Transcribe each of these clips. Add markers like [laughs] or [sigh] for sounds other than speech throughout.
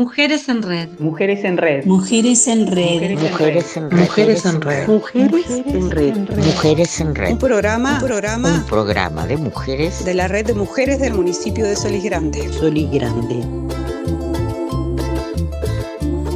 Mujeres en Red. Mujeres en Red. Mujeres en Red. Mujeres en Red. Mujeres en Red. Mujeres en Red. Mujeres en Red. Un programa, un programa, Un programa de mujeres de la red de mujeres del municipio de Solís Grande. Solís Grande.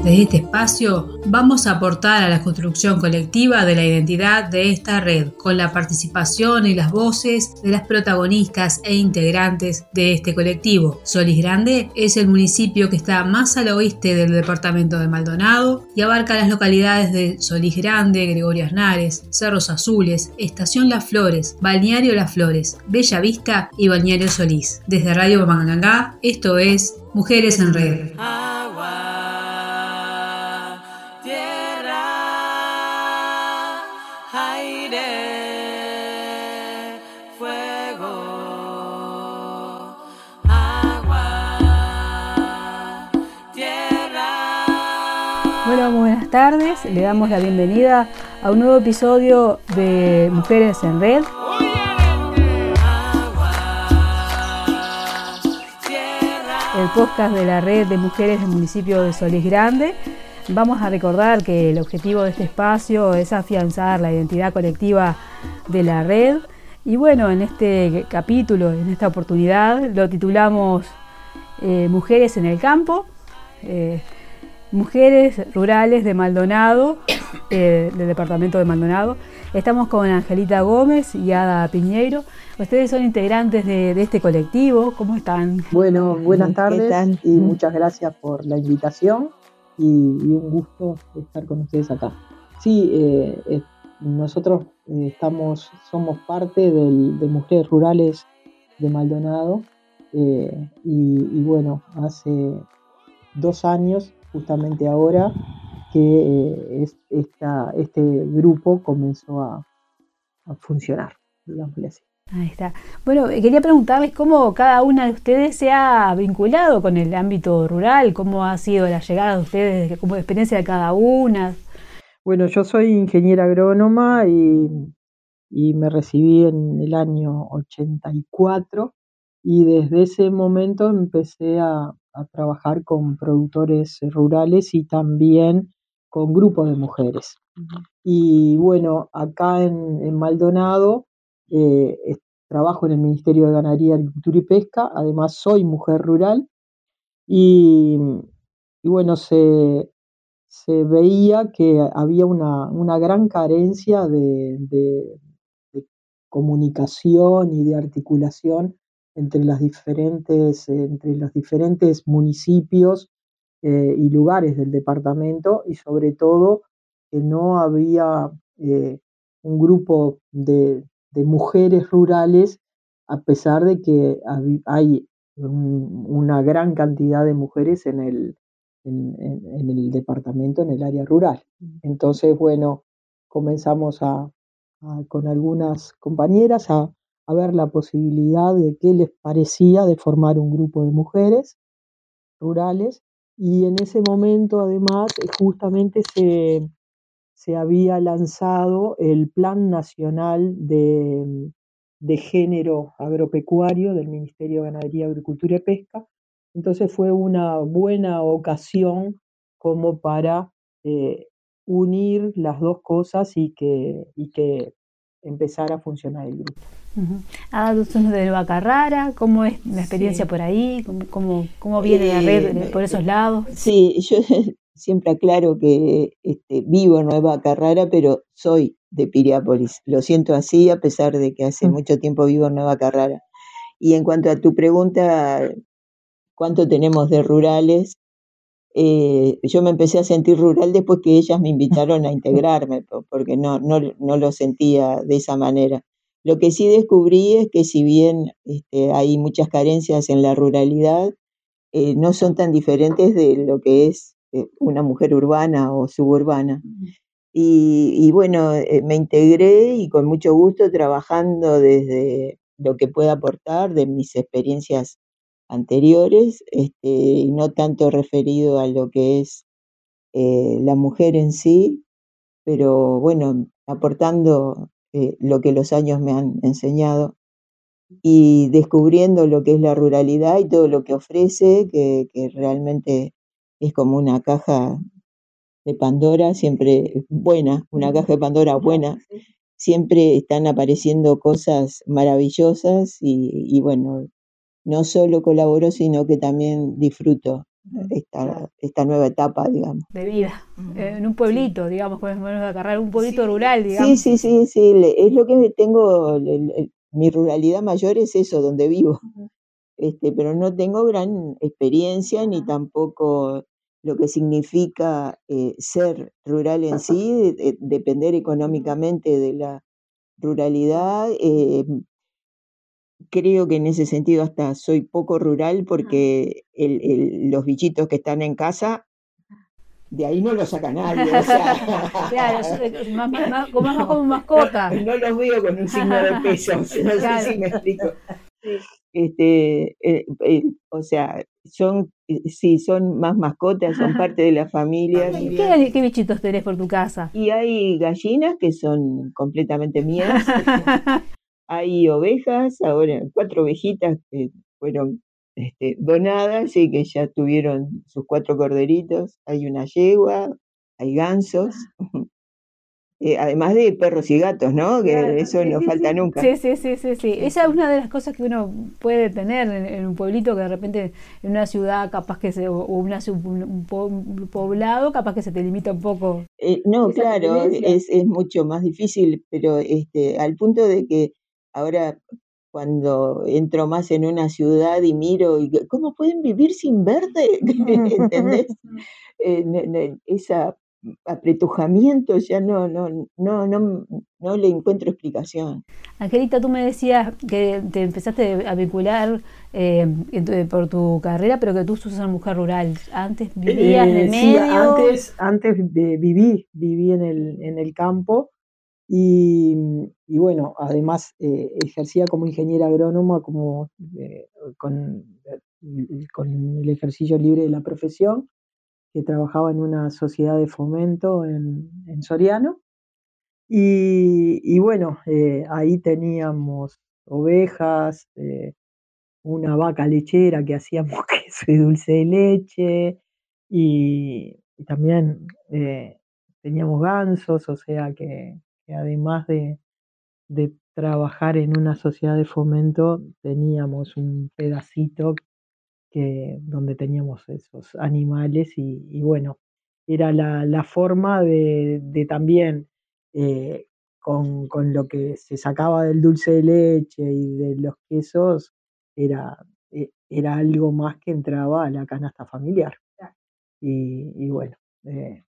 Desde este espacio vamos a aportar a la construcción colectiva de la identidad de esta red, con la participación y las voces de las protagonistas e integrantes de este colectivo. Solís Grande es el municipio que está más al oeste del departamento de Maldonado y abarca las localidades de Solís Grande, Gregorio Aznares, Cerros Azules, Estación Las Flores, Balneario Las Flores, Bella Vista y Balneario Solís. Desde Radio Bamangangá, esto es Mujeres en Red. Muy buenas tardes. Le damos la bienvenida a un nuevo episodio de Mujeres en Red. El podcast de la red de mujeres del municipio de Solís Grande. Vamos a recordar que el objetivo de este espacio es afianzar la identidad colectiva de la red. Y bueno, en este capítulo, en esta oportunidad, lo titulamos eh, Mujeres en el campo. Eh, mujeres rurales de Maldonado, eh, del departamento de Maldonado. Estamos con Angelita Gómez y Ada Piñeiro. Ustedes son integrantes de, de este colectivo. ¿Cómo están? Bueno, buenas ¿Qué tardes tal? y muchas gracias por la invitación y, y un gusto estar con ustedes acá. Sí, eh, eh, nosotros eh, estamos, somos parte del- de Mujeres Rurales de Maldonado eh, y, y bueno, hace dos años, justamente ahora, que eh, es- esta, este grupo comenzó a, a funcionar, digámosle así. Ahí está. Bueno, eh, quería preguntarles cómo cada una de ustedes se ha vinculado con el ámbito rural, cómo ha sido la llegada de ustedes, como experiencia de cada una. Bueno, yo soy ingeniera agrónoma y, y me recibí en el año 84 y desde ese momento empecé a, a trabajar con productores rurales y también con grupos de mujeres. Y bueno, acá en, en Maldonado eh, trabajo en el Ministerio de Ganadería, Agricultura y Pesca, además soy mujer rural y, y bueno, se, se veía que había una, una gran carencia de, de- de comunicación y de articulación entre las diferentes, entre los diferentes municipios eh, y lugares del departamento y sobre todo que no había eh, un grupo de, mujeres rurales a pesar de que hay un- una gran cantidad de mujeres en el, en el departamento, en el área rural. Entonces, bueno, comenzamos a, a- con algunas compañeras a, a ver la posibilidad de qué les parecía de formar un grupo de mujeres rurales y en ese momento además eh, justamente se, se había lanzado el Plan Nacional de, de Género Agropecuario del Ministerio de Ganadería, Agricultura y Pesca. Entonces fue una buena ocasión como para eh, unir las dos cosas y que, y que empezara a funcionar el grupo. Ah, tú sos de Nueva Carrara, ¿cómo es la experiencia Sí. por ahí? ¿Cómo, cómo, cómo viene la red Eh, por esos lados? Sí, yo [laughs] siempre aclaro que este, vivo en Nueva Carrara, pero soy de Piriápolis. Lo siento así, a pesar de que hace Mm. mucho tiempo vivo en Nueva Carrara. Y en cuanto a tu pregunta, ¿cuánto tenemos de rurales? Eh, yo me empecé a sentir rural después que ellas me invitaron a integrarme, po- porque no, no, no lo sentía de esa manera. Lo que sí descubrí es que si bien este, hay muchas carencias en la ruralidad, eh, no son tan diferentes de lo que es eh, una mujer urbana o suburbana. Y, y bueno, eh, me integré y con mucho gusto trabajando desde lo que pueda aportar de mis experiencias anteriores, este, y no tanto referido a lo que es eh, la mujer en sí, pero bueno, aportando eh, lo que los años me han enseñado y descubriendo lo que es la ruralidad y todo lo que ofrece, que, que realmente es como una caja de Pandora, siempre buena, una caja de Pandora buena, siempre están apareciendo cosas maravillosas y, y bueno, no solo colaboro, sino que también disfruto esta, esta nueva etapa, digamos. De vida, eh, en un pueblito, digamos, podemos agarrar un pueblito rural, digamos. Sí, sí, sí, sí, le- es lo que tengo, mi ruralidad mayor es eso, donde vivo, este, pero no tengo gran experiencia ni tampoco lo que significa eh, ser rural en sí, de- de- depender económicamente de la ruralidad. eh, creo que en ese sentido hasta soy poco rural porque el- el- los bichitos que están en casa, de ahí no los saca nadie. o sea, [laughs] Claro, es- [laughs] es más, como, más como mascota. no los veo con un signo de pesos, [laughs] no Claro. sé si me explico. Este, eh, eh, o sea, son, eh, sí, son más mascotas, son parte de la familia. ¿Qué, qué bichitos tenés por tu casa? Y hay gallinas que son completamente mías. Hay ovejas, ahora cuatro ovejitas que fueron este, donadas y que ya tuvieron sus cuatro corderitos. Hay una yegua, hay gansos. [laughs] Eh, además de perros y gatos, ¿no? Que Claro, eso sí, no sí, falta sí. nunca. Sí, sí, sí, sí, sí. Esa es una de las cosas que uno puede tener en, en un pueblito que de repente en una ciudad capaz que se, o una, un, un po- un poblado capaz que se te limita un poco. Eh, no, claro, es, es mucho más difícil, pero este, al punto de que ahora cuando entro más en una ciudad y miro, ¿cómo pueden vivir sin verde? [laughs] ¿Entendés? [laughs] Eh, ne- esa apretujamiento ya no, no, no, no, no le encuentro explicación. Angelita, tú me decías que te empezaste a vincular eh, tu- por tu carrera, pero que tú sos una mujer rural. Antes vivías Eh, sí, medio. antes, antes de- viví, viví en el, en el campo y, bueno, además eh, ejercía como ingeniera agrónoma, como eh, con, eh, con el ejercicio libre de la profesión, que trabajaba en una sociedad de fomento en, en Soriano. Y, bueno, ahí teníamos ovejas, una vaca lechera que hacíamos [laughs] queso y dulce de leche, y, también teníamos gansos, o sea que, que además de, de trabajar en una sociedad de fomento, teníamos un pedacito que, donde teníamos esos animales y, y bueno, era la, la forma de, de también eh, con, con lo que se sacaba del dulce de leche y de los quesos, era, eh, era algo más que entraba a la canasta familiar. Y, y bueno, eh,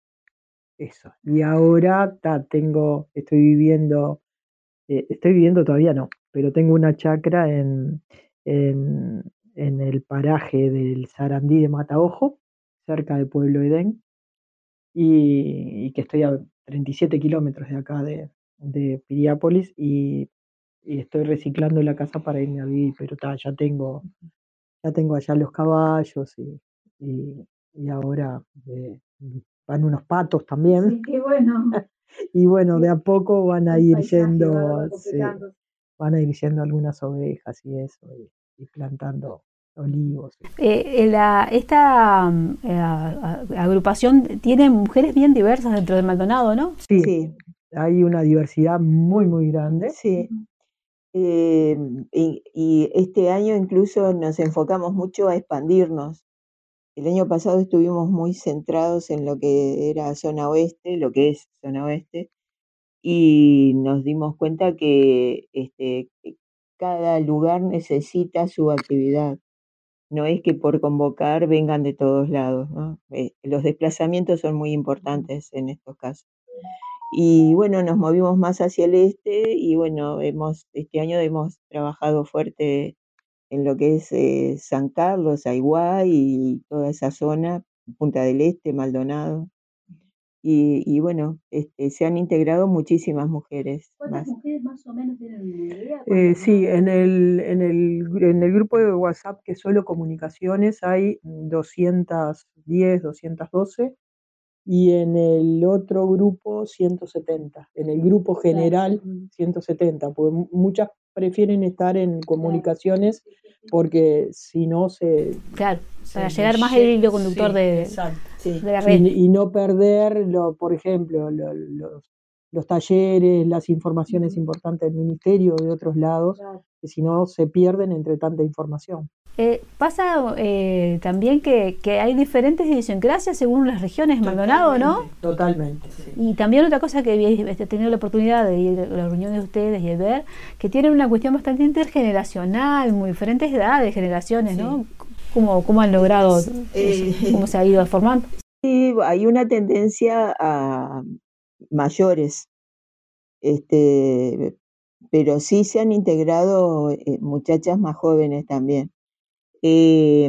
eso. Y ahora ta, tengo, estoy viviendo, eh, estoy viviendo todavía no, pero tengo una chacra en, en, en el paraje del Sarandí de Mataojo, cerca de Pueblo Edén, y, y que estoy a 37 kilómetros de acá de, de Piriápolis, y, y estoy reciclando la casa para irme a vivir, pero ta, ya tengo, ya tengo allá los caballos y, y, y ahora eh, van unos patos también. qué bueno. Y bueno, [laughs] de a poco van a El ir va yendo, sí, van a ir yendo algunas ovejas y eso, y, y plantando olivos. Eh, eh, la- esta mm, eh, agrupación tiene mujeres bien diversas dentro de Maldonado, ¿no? Sí, Sí, hay una diversidad muy, muy grande. sí. Eh, y, y este año incluso nos enfocamos mucho a expandirnos. El año pasado estuvimos muy centrados en lo que era zona oeste, lo que es zona oeste, y nos dimos cuenta que este, cada lugar necesita su actividad. No es que por convocar vengan de todos lados. Eh, los desplazamientos son muy importantes en estos casos. Y bueno, nos movimos más hacia el este y bueno, hemos, este año hemos trabajado fuerte en lo que es eh, San Carlos, Aiguay y toda esa zona, Punta del Este, Maldonado. Y, y bueno, este, se han integrado muchísimas mujeres más. mujeres más o menos tienen idea? Eh, sí, en el, en, el, en el grupo de WhatsApp que es solo comunicaciones hay 210, 212 y en el otro grupo 170. En el grupo general 170, porque mu- muchas prefieren estar en comunicaciones porque si no se... Claro, para se llegar más el hilo conductor sí, de, exacto. Sí. de la red. y, y no perder, lo, por ejemplo, lo- los, los talleres, las informaciones importantes del ministerio de otros lados, que si no se pierden entre tanta información. Eh, pasa eh, también que, que hay diferentes idiosincrasias según las regiones, Maldonado, ¿no? Totalmente, sí. Y también otra cosa que he he tenido la oportunidad de ir a las reuniones de ustedes y de ver, que tienen una cuestión bastante intergeneracional, muy diferentes edades, generaciones, ¿no? ¿Cómo, cómo han logrado, Eh, cómo se ha ido formando? Sí, hay una tendencia a mayores, este, pero sí se han integrado eh, muchachas más jóvenes también. Eh,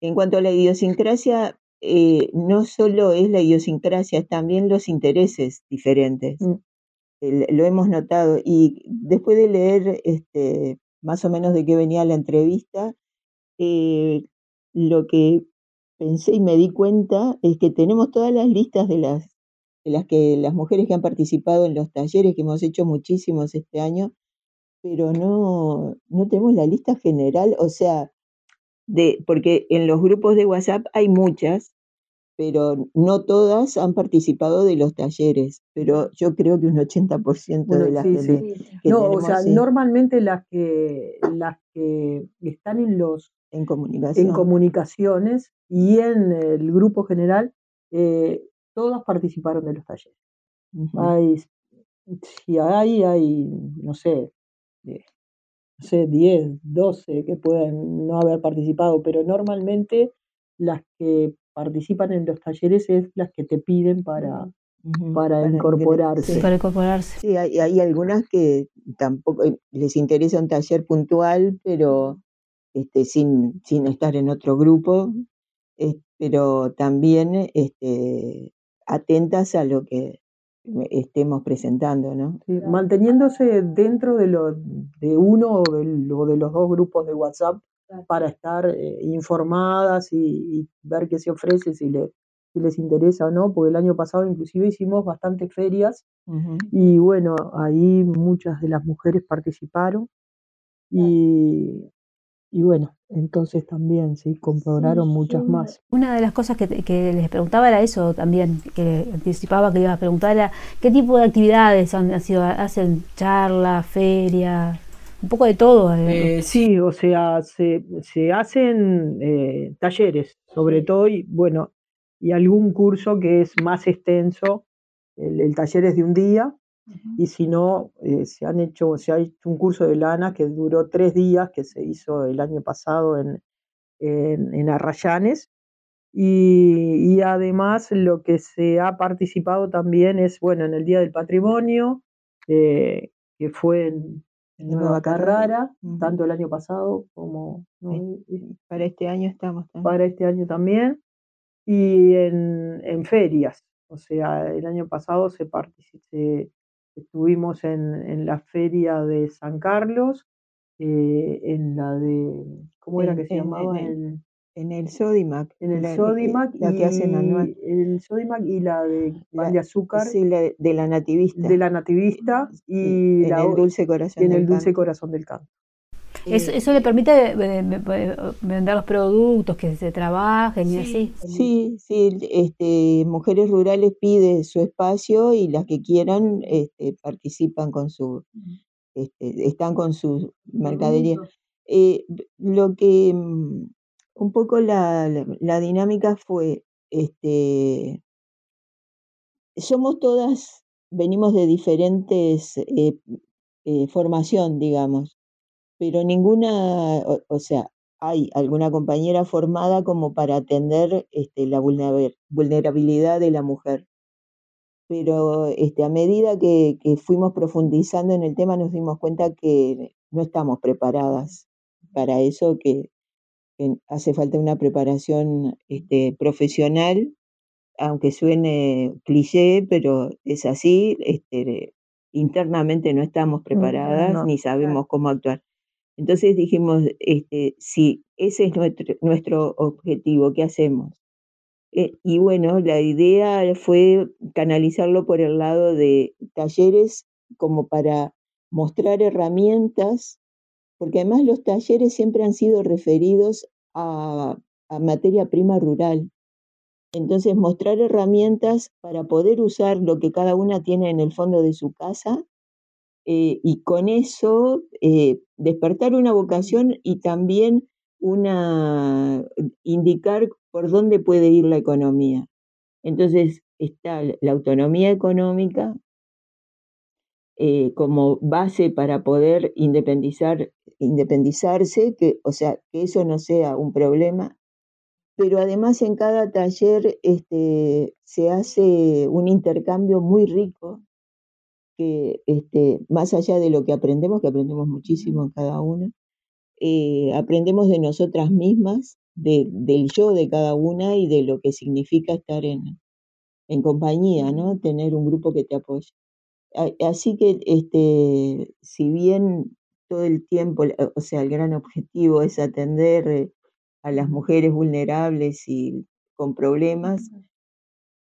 en cuanto a la idiosincrasia, eh, no solo es la idiosincrasia, es también los intereses diferentes. Mm. Lo hemos notado. Y después de leer este, más o menos de qué venía la entrevista, eh, lo que pensé y me di cuenta es que tenemos todas las listas de las, las que las mujeres que han participado en los talleres, que hemos hecho muchísimos este año, pero no, no tenemos la lista general, o sea, de, porque en los grupos de WhatsApp hay muchas, pero no todas han participado de los talleres, pero yo creo que un 80% de Bueno, las sí, que, sí. que No, o sea, sí, normalmente las que, las que están en los en comunicación. en comunicaciones y en el grupo general, eh, todas participaron de los talleres. Hay, si hay, hay, no sé, eh, no sé, 10, 12 que pueden no haber participado, pero normalmente las que participan en los talleres es las que te piden para, para incorporarse. sí. Para incorporarse. Sí, hay, hay algunas que tampoco eh, les interesa un taller puntual, pero este, sin, sin estar en otro grupo, eh, pero también este, atentas a lo que estemos presentando, ¿no? Sí, manteniéndose dentro de, lo, de uno o de, los dos grupos de WhatsApp para estar eh, informadas y, y ver qué se ofrece, si, le- si les interesa o no, porque el año pasado inclusive hicimos bastantes ferias y bueno, ahí muchas de las mujeres participaron y, y bueno, entonces también sí, comprobaron muchas más. Una de las cosas que, que les preguntaba era eso también, que anticipaba que iba a preguntar era qué tipo de actividades han, han sido, hacen charlas, ferias, un poco de todo. eh. Eh, sí, o sea, se, se hacen eh, talleres, sobre todo, y bueno, y algún curso que es más extenso. El, el taller es de un día, y si no, eh, se han hecho, se ha hecho un curso de lana que duró tres días, que se hizo el año pasado en, en, en Arrayanes. Y, y además lo que se ha participado también es, bueno, en el Día del Patrimonio, eh, que fue en, Nueva Carrara. Carrara, Ujú. tanto el año pasado como ¿no? Para este año estamos también. para este año también, y en, en ferias. O sea, el año pasado se se- estuvimos en, en la feria de San Carlos, eh, en la de, ¿cómo era En- que se en- llamaba? el- En, En el Sodimac. en el la, Sodimac la que hacen anual. y el Sodimac y la de pan de azúcar Sí, la de, la nativista. de la nativista y, en la el dulce corazón y en del el dulce corazón del canto. Eso, eso le permite eh, vender los productos, que se trabajen y así. Sí, sí, este, Mujeres Rurales pide su espacio y las que quieran este, participan con su, este, están con su mercadería. Eh, lo que mm, un poco la, la, la dinámica fue, este, somos todas, venimos de diferentes eh, eh, formación, digamos, pero ninguna, o, o sea, hay alguna compañera formada como para atender este, la vulnerabil- vulnerabilidad de la mujer. Pero este, a medida que, que fuimos profundizando en el tema nos dimos cuenta que no estamos preparadas para eso, que, que hace falta una preparación este, profesional, aunque suene cliché, pero es así, este, internamente no estamos preparadas no, ni sabemos cómo actuar. Entonces dijimos, este, si ese es nuestro, objetivo, ¿qué hacemos? Eh, y bueno, la idea fue canalizarlo por el lado de talleres como para mostrar herramientas, porque además los talleres siempre han sido referidos a materia prima rural. Entonces, mostrar herramientas para poder usar lo que cada una tiene en el fondo de su casa eh, y con eso eh, despertar una vocación y también una indicar por dónde puede ir la economía. Entonces está la autonomía económica eh, como base para poder independizar, independizarse, que, o sea, que eso no sea un problema, pero además en cada taller este, se hace un intercambio muy rico, que este, más allá de lo que aprendemos, que aprendemos muchísimo en cada una, eh, aprendemos de nosotras mismas, de, del yo de cada una y de lo que significa estar en, en compañía, ¿no? Tener un grupo que te apoye. Así que, este, si bien todo el tiempo, o sea, el gran objetivo es atender eh, a las mujeres vulnerables y con problemas,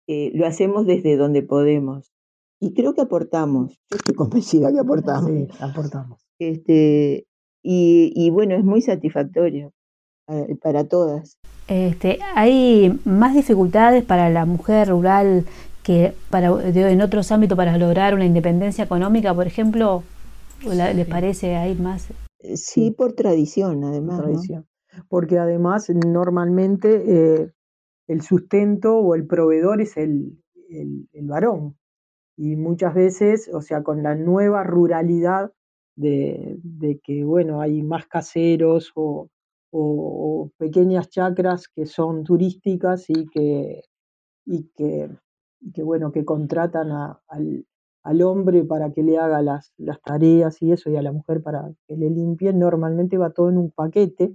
eh, lo hacemos desde donde podemos. Y creo que aportamos, yo estoy [laughs] convencida que aportamos. Sí, aportamos. Este, y, y bueno, es muy satisfactorio eh, para todas. Este, ¿Hay más dificultades para la mujer rural que para, de- en otros ámbitos para lograr una independencia económica, por ejemplo? ¿O la- ¿Les parece hay más? Eh, Sí, por tradición, además. tradición. Porque además, normalmente eh, el sustento o el proveedor es el, el- el varón. Y muchas veces, o sea, con la nueva ruralidad de, que, bueno, hay más caseros o, pequeñas chacras que son turísticas y que, y que, bueno, que contratan al hombre para que le haga las, las tareas y eso, y a la mujer para que le limpie, normalmente va todo en un paquete.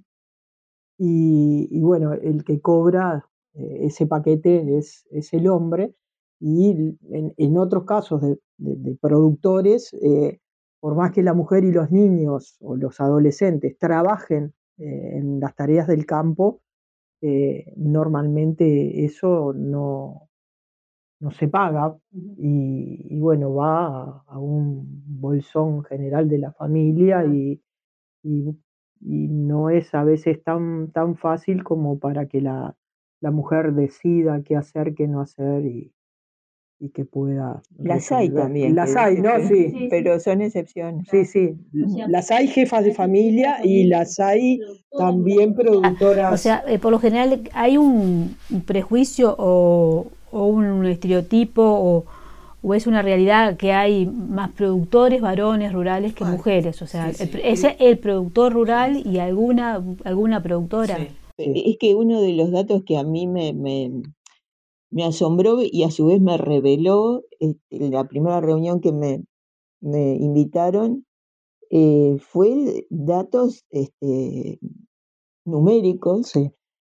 Y, y bueno, el que cobra eh, ese paquete es, es el hombre y en, en otros casos de, de- de productores, eh, por más que la mujer y los niños o los adolescentes trabajen eh, en las tareas del campo, eh, normalmente eso no, no se paga y, y bueno, va a, a un bolsón general de la familia y, y- y no es a veces tan, tan fácil como para que la, la mujer decida qué hacer, qué no hacer y, y que pueda Las hay también. Las que- hay, ¿no? Sí. Pero son excepciones. Sí, sí. Las hay jefas de familia y las hay también productoras. O sea, eh, por lo general hay un, un prejuicio o, o un estereotipo o, o es una realidad que hay más productores varones rurales que Bueno, mujeres. O sea, sí, el sí. es el productor rural y alguna, alguna productora. Sí. Sí. Es que uno de los datos que a mí me, me, me asombró y a su vez me reveló este, la primera reunión que me, me invitaron eh, fue datos este, numéricos Sí.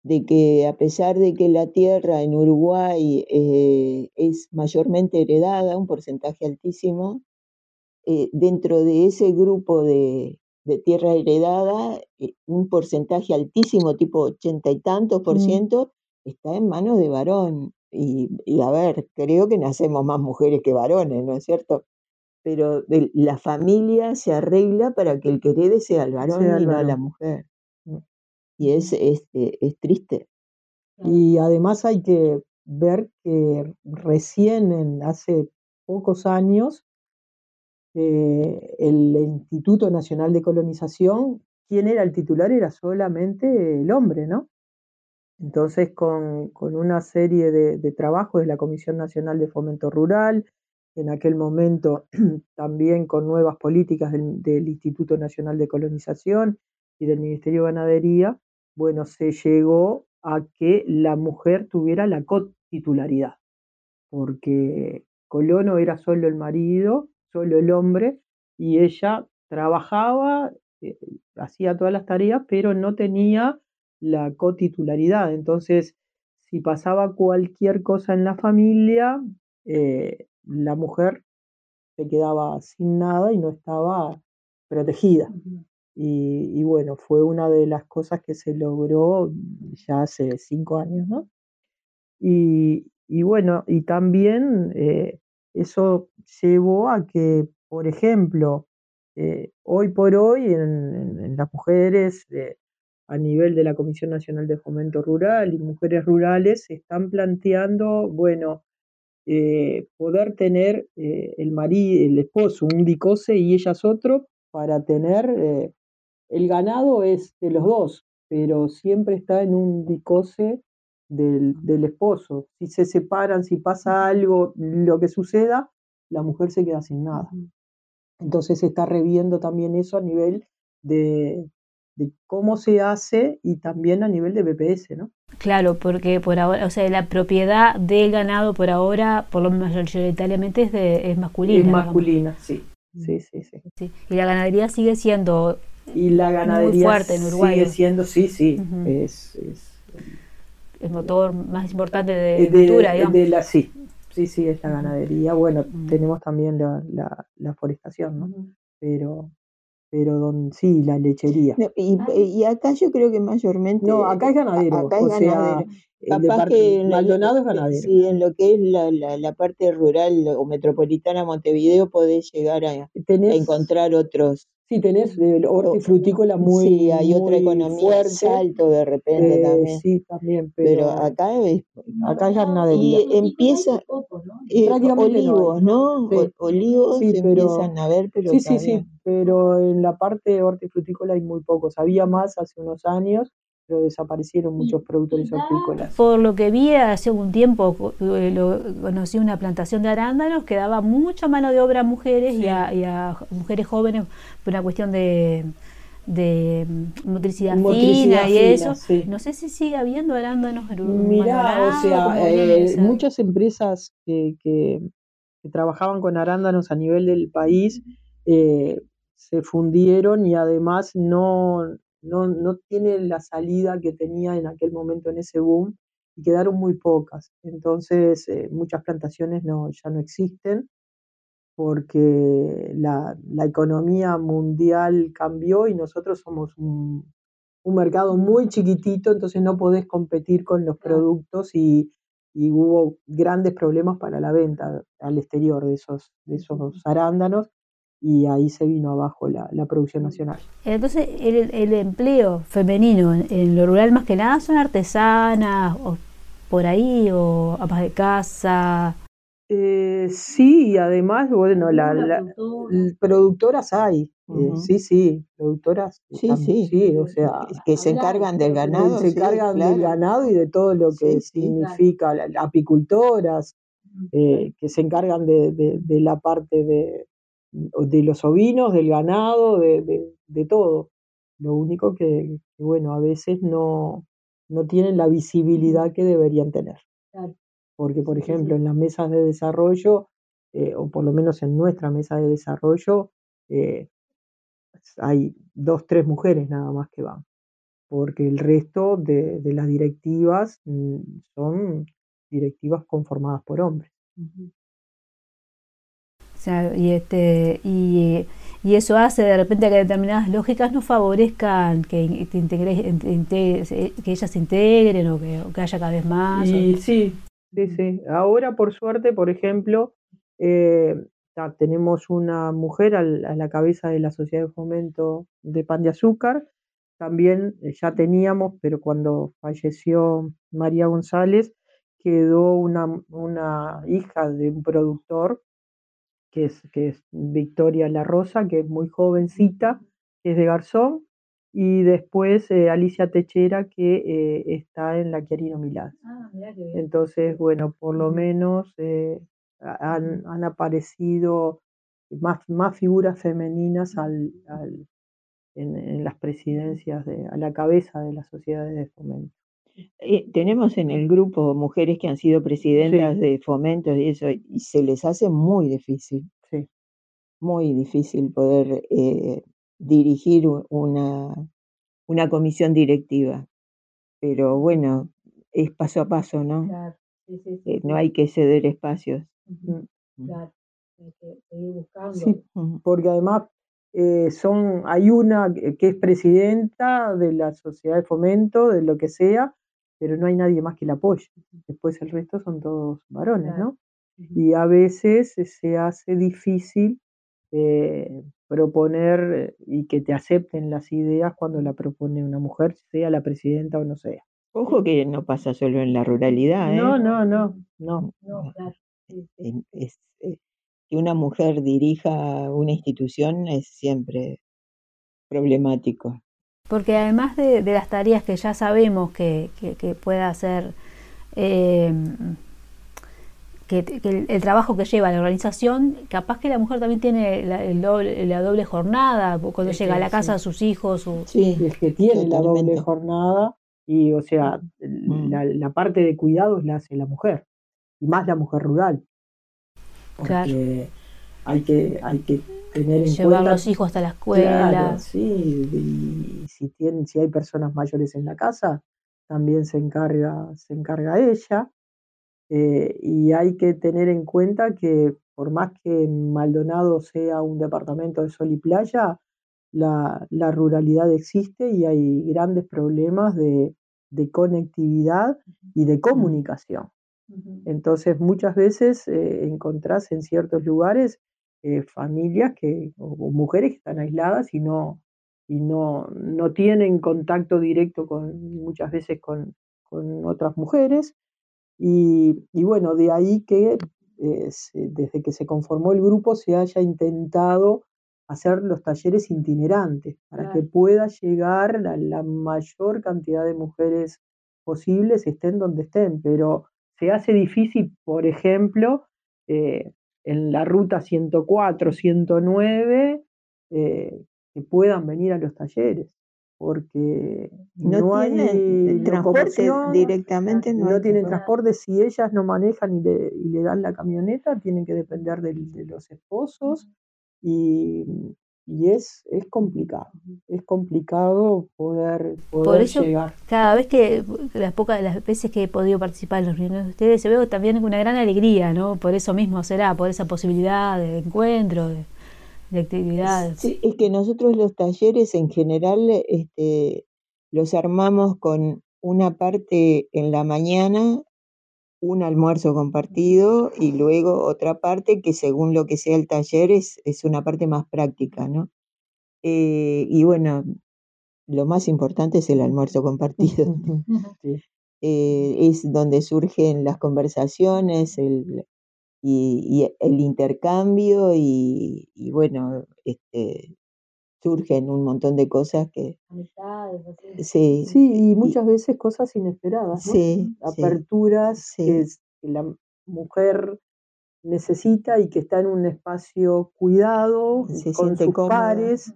de que a pesar de que la tierra en Uruguay eh, es mayormente heredada, un porcentaje altísimo, eh, dentro de ese grupo de, de tierra heredada, un porcentaje altísimo, tipo ochenta y tantos por Mm. ciento, está en manos de varón. Y, y a ver, creo que nacemos más mujeres que varones, ¿no es cierto? Pero el- la familia se arregla para que el que herede sea el varón Sea el y no la varón. mujer. Y es, este, es triste. Y además hay que ver que recién en hace pocos años eh, el Instituto Nacional de Colonización, quien era el titular era solamente el hombre, ¿no? Entonces, con, una serie de, trabajos de la Comisión Nacional de Fomento Rural, en aquel momento [clears throat] también con nuevas políticas del, del Instituto Nacional de Colonización y del Ministerio de Ganadería, bueno, se llegó a que la mujer tuviera la cotitularidad, porque colono era solo el marido, solo el hombre, y ella trabajaba, eh, hacía todas las tareas, pero no tenía la cotitularidad. Entonces, si pasaba cualquier cosa en la familia, eh, la mujer se quedaba sin nada y no estaba protegida. Y, y bueno, fue una de las cosas que se logró ya hace cinco años, ¿no? Y, y bueno, y también eh, eso llevó a que, por ejemplo, eh, hoy por hoy en, las mujeres eh, a nivel de la Comisión Nacional de Fomento Rural y mujeres rurales se están planteando, bueno, eh, poder tener el marido, el esposo, un dicose y ellas otro, para tener, el ganado es de los dos, pero siempre está en un dicose del, del esposo. Si se separan, si pasa algo, lo que suceda, la mujer se queda sin nada. Entonces se está reviendo también eso a nivel de, cómo se hace y también a nivel de BPS, ¿no? Claro, porque por ahora, o sea, la propiedad del ganado por ahora, por lo mayoritariamente es, de, es masculina. Es masculina, sí. Sí, sí, sí. Y la ganadería sigue siendo y la ganadería muy fuerte en Uruguay. Sigue siendo, sí, sí, es, es, el motor más importante de, cultura, digamos. De la, sí, Sí, sí, es la ganadería. Bueno, tenemos también la, la, forestación, ¿no? Pero, pero don, sí, la lechería. y, acá yo creo que mayormente. No, acá es ganadero. Acá es ganadero. Capaz que Maldonado es ganadero. Sí, en lo que es la, la, parte rural o metropolitana Montevideo podés llegar a, a encontrar otros Sí, tenés el hortifrutícola muy Sí, hay otra economía fuerte. salto de repente eh, también. Sí, también, pero, acá es acá es ganadería. Y empieza eh, olivos, ¿no? Olivos sí, empiezan a ver, pero Sí, sí, sí, pero en la parte hortifrutícola hay muy pocos. Había más hace unos años, desaparecieron muchos productores hortícolas. Por lo que vi hace un tiempo, eh, conocí una plantación de arándanos que daba mucha mano de obra a mujeres y, a, mujeres jóvenes por una cuestión de, de mm, motricidad, fina y eso. No sé si sigue habiendo arándanos en Mirá, o sea, eh, muchas empresas que, que, trabajaban con arándanos a nivel del país eh, se fundieron y además no, no, no tiene la salida que tenía en aquel momento en ese boom y quedaron muy pocas. Entonces, eh, muchas plantaciones no, ya no existen porque la, economía mundial cambió y nosotros somos un, mercado muy chiquitito, entonces no podés competir con los productos y, y, hubo grandes problemas para la venta al exterior de esos, de esos arándanos y ahí se vino abajo la, producción nacional. Entonces, el, empleo femenino en, lo rural más que nada son artesanas o por ahí o amas de casa. Eh, sí, y además, bueno, la, productoras hay, eh, sí, sí, productoras. Sí, sí, sí, o sea, que se encargan del ganado. Se encargan del ganado y de todo lo que significa, apicultoras, eh, que se encargan de la parte de, de los ovinos, del ganado, de, de, todo. Lo único que, bueno, a veces no, no tienen la visibilidad que deberían tener. Porque, por ejemplo, en las mesas de desarrollo, eh, o por lo menos en nuestra mesa de desarrollo, eh, hay dos, tres mujeres nada más que van, porque el resto de, de las directivas mm, son directivas conformadas por hombres y, este, y, y, eso hace de repente que determinadas lógicas no favorezcan que, que ellas se integren o que, haya cada vez más. Y sí, sí, sí. Ahora, por suerte, por ejemplo, eh, tenemos una mujer a la cabeza de la Sociedad de Fomento de Pan de Azúcar. También eh, ya teníamos, pero cuando falleció María González, quedó una, una hija de un productor que es, que es Victoria La Rosa, que es muy jovencita, es de Garzón, y después eh, Alicia Techera, que eh, está en la Chiarino Milán. Ah, Entonces, bueno, por lo menos eh, han, han, aparecido más, más figuras femeninas al, al, en, en, las presidencias, de, a la cabeza de las sociedades de fomento. Eh, tenemos en el grupo mujeres que han sido presidentas de fomentos y eso, y se les hace muy difícil, sí. muy difícil poder eh, dirigir una, una comisión directiva. Pero bueno, es paso a paso, ¿no? Claro. Sí, eh, no hay que ceder espacios. Mm. Claro, hay que seguir buscando. porque además son, hay una que es presidenta de la sociedad de fomento, de lo que sea, pero no hay nadie más que la apoye. Después el resto son todos varones, ¿no? Y a veces se hace difícil eh, proponer eh, y que te acepten las ideas cuando la propone una mujer, sea la presidenta o no sea. Ojo que no pasa solo en la ruralidad, ¿eh? No, no, no, no. Es- eh, que una mujer dirija una institución es siempre problemático. Porque además de, de las tareas que ya sabemos que, que- que pueda hacer, eh, que, que el, el trabajo que lleva la organización, capaz que la mujer también tiene la, el doble- la doble jornada, cuando Es llega a la casa sí. a sus hijos. o- Sí, Es que tiene la doble jornada y, o sea, Mm. la, la parte de cuidados la hace la mujer, y más la mujer rural. Porque Claro. hay que, hay que tener en llevar cuenta los hijos hasta la escuela. Claro, sí, y si tienen, si hay personas mayores en la casa, también se encarga, se encarga ella. eh, y hay que tener en cuenta que por más que Maldonado sea un departamento de sol y playa, la, la ruralidad existe y hay grandes problemas de, de conectividad y de comunicación. Entonces, muchas veces eh, encontrás en ciertos lugares eh, familias que, o, o mujeres que están aisladas y no, y no, no tienen contacto directo con, muchas veces con, con otras mujeres. Y, y bueno, de ahí que eh, se- desde que se conformó el grupo se haya intentado hacer los talleres itinerantes para que pueda llegar a la mayor cantidad de mujeres posibles, estén donde estén, pero se hace difícil, por ejemplo, eh, en la ruta 104, 109, eh, que puedan venir a los talleres, porque No, no, hay tienen transporte directamente, no, tienen transporte. si ellas no manejan y le, y le dan la camioneta, tienen que depender del- de, los esposos y, y es, es complicado, es complicado poder, Por poder eso, llegar. cada vez que, las pocas las veces que he podido participar en los reuniones de ustedes, se veo también una gran alegría, ¿no? Por eso mismo será, por esa posibilidad de encuentro, de, de actividades. Sí, es que nosotros los talleres en general este, los armamos con una parte en la mañana, un almuerzo compartido y luego otra parte que según lo que sea el taller es, es una parte más práctica, ¿no? Eh, y bueno, lo más importante es el almuerzo compartido. [laughs] [laughs] Sí. Eh, es donde surgen las conversaciones el, y, y el intercambio y, y bueno, este, surgen un montón de cosas que sí, Sí, y y- muchas veces cosas inesperadas, ¿no? sí, Aperturas sí. que, es- que la mujer necesita y que está en un espacio cuidado Se con sus cómoda. pares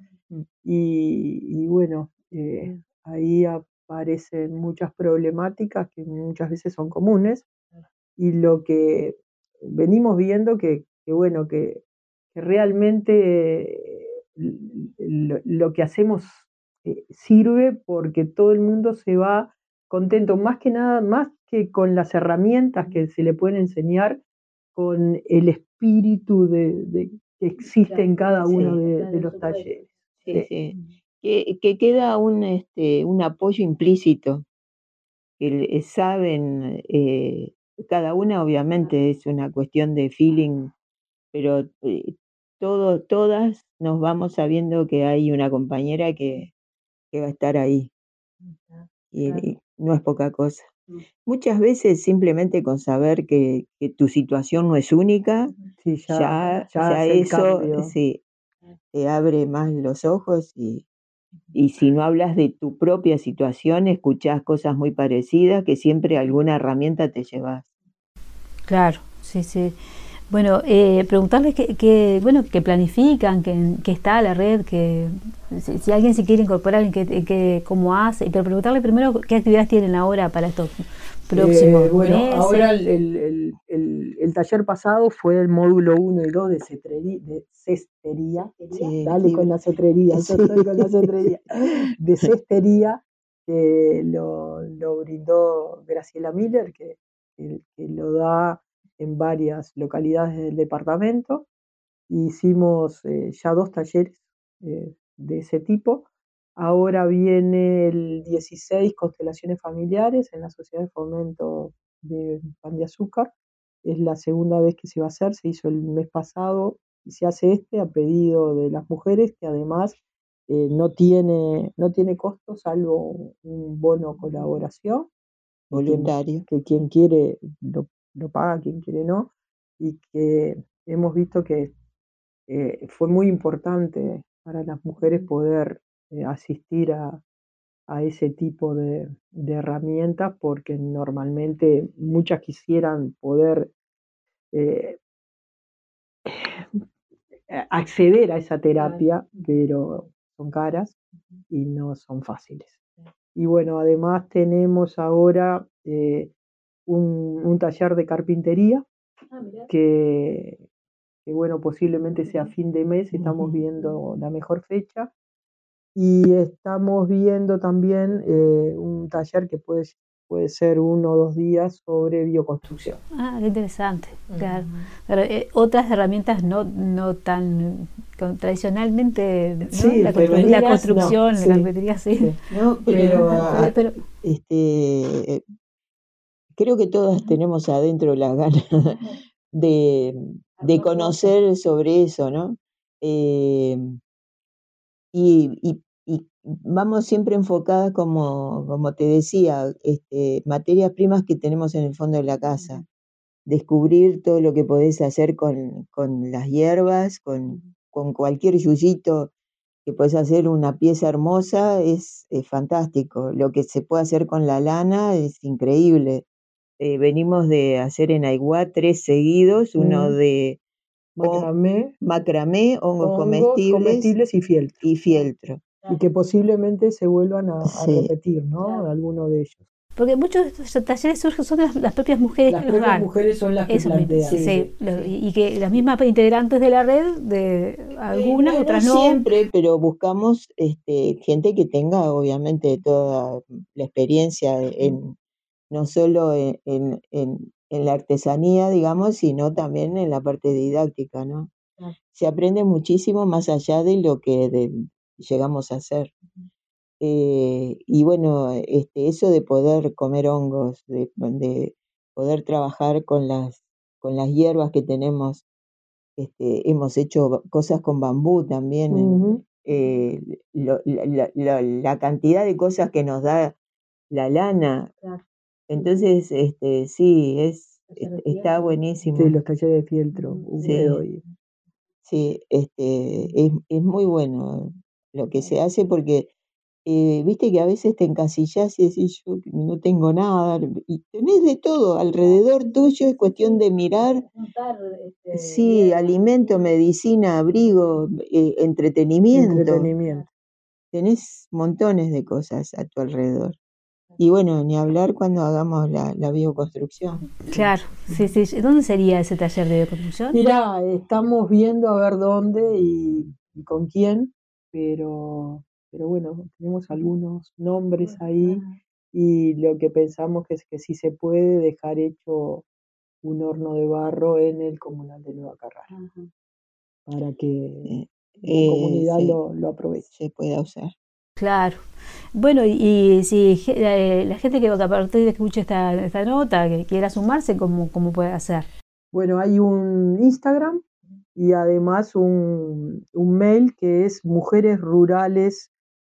y, y bueno, eh, ahí aparecen muchas problemáticas que muchas veces son comunes y lo que venimos viendo que, que bueno, que, que realmente lo, lo que hacemos eh, sirve porque todo el mundo se va contento, más que nada, más que con las herramientas que se le pueden enseñar, con el espíritu de, de- que existe en cada uno Sí. de, de los talleres. Sí, Sí. Que, que queda un, este, un apoyo implícito, que le- saben, eh, cada una obviamente es una cuestión de feeling, pero eh, todo, todas nos vamos sabiendo que hay una compañera que, que va a estar ahí y, y no es poca cosa. Muchas veces simplemente con saber que, que tu situación no es única, Sí, ya, ya, eso cambio. sí, te abre más los ojos y, y si no hablas de tu propia situación, escuchás cosas muy parecidas que siempre alguna herramienta te llevas. Claro, sí, sí. Bueno, eh, preguntarles que, que, bueno, que planifican, que, que está la red, que si, si alguien se quiere incorporar, en que, cómo hace, pero preguntarle primero qué actividades tienen ahora para estos próximos Eh, bueno, meses. ahora el, el- el- el- el taller pasado fue el módulo 1 y 2 de, cetrerí- de cestería. Sí, Dale sí. con la cetrería, yo Sí. estoy con la cetrería. [laughs] De cestería, que lo, lo brindó Graciela Miller, que, que- que lo da en varias localidades del departamento. Hicimos eh, ya dos talleres eh, de ese tipo. Ahora viene el 16 Constelaciones Familiares en la Sociedad de Fomento de Pan de Azúcar. Es la segunda vez que se va a hacer, se hizo el mes pasado y se hace este a pedido de las mujeres que además eh, no, tiene, no tiene costo salvo un bono colaboración. Voluntario. Que, quien quiere lo, lo, paga, quien quiere no. Y que hemos visto que eh, fue muy importante para las mujeres poder eh, asistir a, a, ese tipo de, de, herramientas porque normalmente muchas quisieran poder eh, acceder a esa terapia, pero son caras y no son fáciles. Y bueno, además tenemos ahora eh, un, un, taller de carpintería ah, que, que, bueno, posiblemente sea fin de mes, estamos viendo la mejor fecha. Y estamos viendo también eh, un taller que puede puede ser uno o dos días sobre bioconstrucción. Ah, qué interesante, claro. Pero, eh, otras herramientas no, no tan con, tradicionalmente, ¿no? sí, la, la, construcción, no, la carpintería, sí. sí. No, pero, pero, [laughs] pero, este, creo que todas tenemos adentro las ganas [laughs] de, de conocer sobre eso, ¿no? Eh, y, y, y vamos siempre enfocadas, como, como te decía, este, materias primas que tenemos en el fondo de la casa. Descubrir todo lo que podés hacer con, con las hierbas, con, con cualquier yuyito que podés hacer una pieza hermosa, es, es, fantástico. Lo que se puede hacer con la lana es increíble. Eh, venimos de hacer en Aiguá tres seguidos, uno de macramé, macramé hongos, hongos comestibles, comestibles, y fieltro. Y fieltro y que posiblemente se vuelvan a, a repetir, ¿no? Claro. Alguno de ellos. Porque muchos de estos talleres surgen son las, las propias mujeres las que los dan. Las mujeres son las que Eso, plantean. Sí, sí, sí. Y que las mismas integrantes de la red, de algunas, no, otras no. no. siempre, pero buscamos este, gente que tenga, obviamente, toda la experiencia en no solo en, en, en, en la artesanía, digamos, sino también en la parte didáctica, ¿no? Se aprende muchísimo más allá de lo que de, llegamos a hacer. Eh, y bueno, este, eso de poder comer hongos, de, de, poder trabajar con las, con las hierbas que tenemos, este, hemos hecho cosas con bambú también, uh -huh. eh, lo, la, la, la, cantidad de cosas que nos da la lana. Claro. Entonces, este, sí, es, está buenísimo. Sí, los talleres de fieltro. Sí, sí este, es, es muy bueno lo que se hace porque eh, viste que a veces te encasillas y decís yo no tengo nada y tenés de todo alrededor tuyo es cuestión de mirar este, sí alimento medicina abrigo eh, entretenimiento. entretenimiento tenés montones de cosas a tu alrededor y bueno, ni hablar cuando hagamos la, la, bioconstrucción. Claro, sí, sí. ¿Dónde sería ese taller de bioconstrucción? Mira, estamos viendo a ver dónde y, y con quién, pero, pero bueno, tenemos algunos nombres ahí y lo que pensamos es que sí se puede dejar hecho un horno de barro en el comunal de Nueva Carrara uh -huh. para que la eh, comunidad sí, lo, lo, aproveche. Se pueda usar. Claro. Bueno, y, y si eh, la gente que a partir de escuche esta, esta nota, que quiera sumarse, ¿cómo, ¿cómo puede hacer? Bueno, hay un Instagram y además un, un mail que es mujeres rurales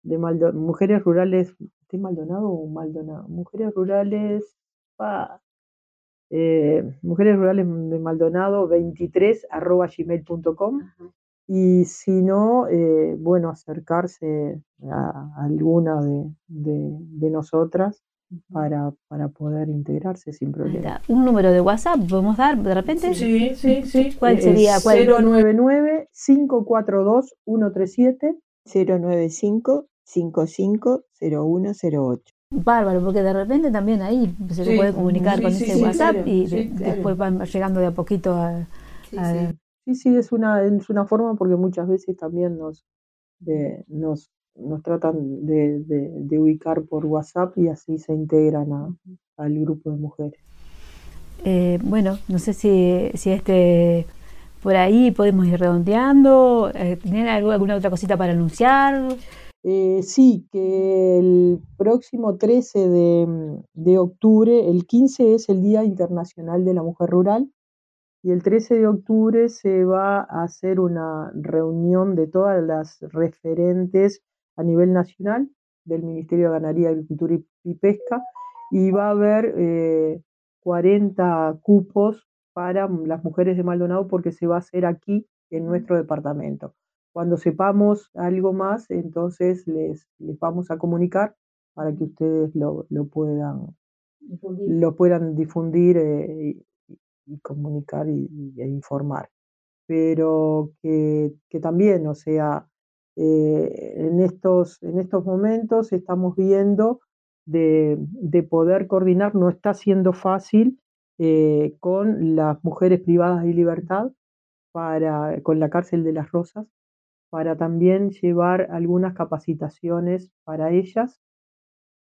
de Maldonado, mujeres rurales de Maldonado o Maldonado, mujeres rurales ah, eh, mujeres rurales de Maldonado 23 arroba gmail.com uh -huh. Y si no, eh, bueno, acercarse a, alguna de, de, de nosotras para, para poder integrarse sin problema. ¿Un número de WhatsApp podemos dar de repente? Sí, sí, sí. ¿Cuál sería? ¿Cuál? 099-542-137. 095-550108. Bárbaro, porque de repente también ahí se sí, puede comunicar sí, con sí, ese sí, WhatsApp claro, y sí, de, después van llegando de a poquito a... a... Sí, sí, es una, es una forma porque muchas veces también nos, de, nos, nos tratan de, de, de, ubicar por WhatsApp y así se integran a, al grupo de mujeres. Eh, bueno, no sé si, si este por ahí podemos ir redondeando, eh, ¿tener alguna otra cosita para anunciar? Eh, sí, que el próximo 13 de, de, octubre, el 15 es el Día Internacional de la Mujer Rural Y el 13 de octubre se va a hacer una reunión de todas las referentes a nivel nacional del Ministerio de Ganadería, Agricultura y, Pesca y va a haber 40 eh, cupos para las mujeres de Maldonado porque se va a hacer aquí en nuestro departamento. Cuando sepamos algo más, entonces les, les vamos a comunicar para que ustedes lo, lo puedan difundir, lo puedan difundir eh, y, comunicar y, e informar. Pero que, que también, o sea, eh, en, estos, en estos momentos estamos viendo de, de, poder coordinar, no está siendo fácil eh, con las mujeres privadas de libertad, para, con la cárcel de las Rosas, para también llevar algunas capacitaciones para ellas.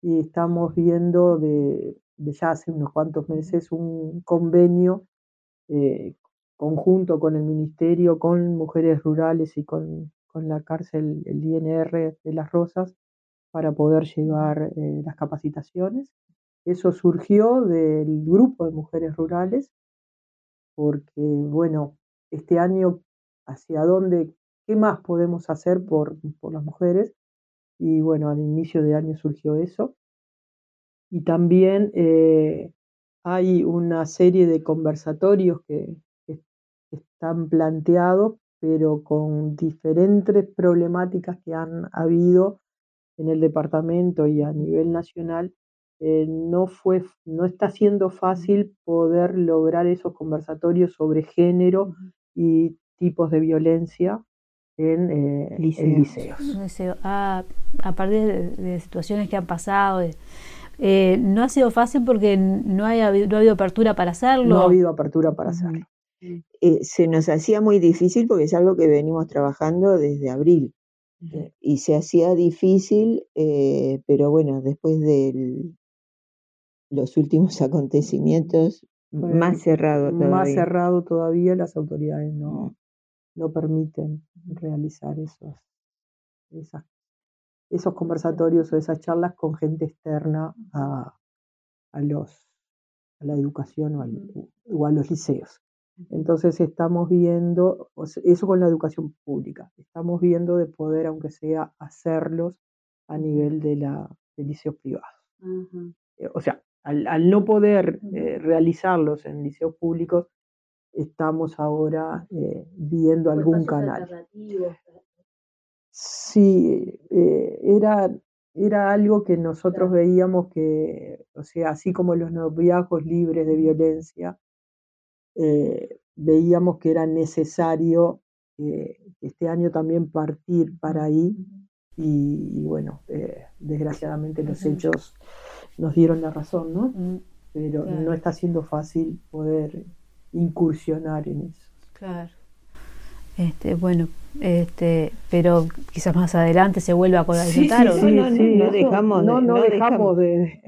Y estamos viendo de, ya hace unos cuantos meses un convenio eh, conjunto con el Ministerio, con Mujeres Rurales y con, con la cárcel, el INR de las Rosas, para poder llevar eh, las capacitaciones. Eso surgió del grupo de mujeres rurales, porque, bueno, este año, hacia dónde, qué más podemos hacer por, por las mujeres. Y bueno, al inicio de año surgió eso. Y también eh, hay una serie de conversatorios que, que, están planteados, pero con diferentes problemáticas que han habido en el departamento y a nivel nacional, eh, no, fue, no está siendo fácil poder lograr esos conversatorios sobre género y tipos de violencia en, eh, liceos. Ah, a partir de, situaciones que han pasado, eh, no ha sido fácil porque no, hay, no ha habido apertura para hacerlo. No ha habido apertura para hacerlo. Eh, se nos hacía muy difícil porque es algo que venimos trabajando desde abril. Y se hacía difícil, pero bueno, después de los últimos [laughs] acontecimientos más cerrado todavía. Más cerrado todavía, las autoridades no, no permiten realizar esos, esos conversatorios o esas charlas con gente externa a, a los, a la educación o, a los liceos. Entonces estamos viendo, eso con la educación pública, estamos viendo de poder, aunque sea, hacerlos a nivel de, la, de liceos privados. Eh, o sea, al, no poder eh, realizarlos en liceos públicos, estamos ahora eh, viendo algún canal. Sí, eh, era, era algo que nosotros veíamos que, o sea, así como los noviazgos libres de violencia, veíamos que era necesario este año también partir para ahí y, bueno, desgraciadamente los hechos nos dieron la razón, ¿no? Mm, Pero no está siendo fácil poder incursionar en eso. Claro. Este, bueno, este, pero quizás más adelante se vuelva a contar. Sí, sí, no, no, dejamos, no, no, dejamos de,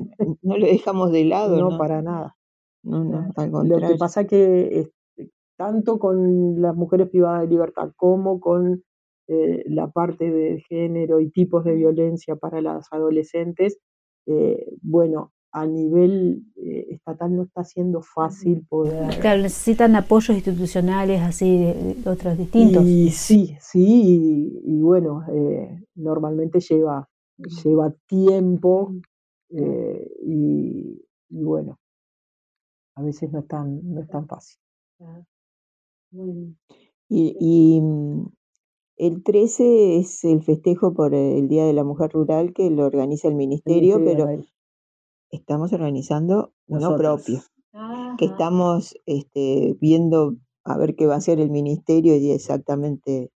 no lo [laughs] dejamos de lado, no, para nada. No, no, Lo que pasa es que este, tanto con las mujeres privadas de libertad como con eh, la parte de género y tipos de violencia para las adolescentes, eh, bueno, a nivel eh, estatal no está siendo fácil poder... Claro, necesitan apoyos institucionales así de, otros distintos. Y sí, sí, y, bueno, eh, normalmente lleva, lleva tiempo y, bueno, a veces no es tan, no es tan fácil. Y, y, mm, el 13 es el festejo por el Día de la Mujer Rural que lo organiza el Ministerio, pero estamos organizando uno propio, que estamos este, viendo a ver qué va a hacer el Ministerio y exactamente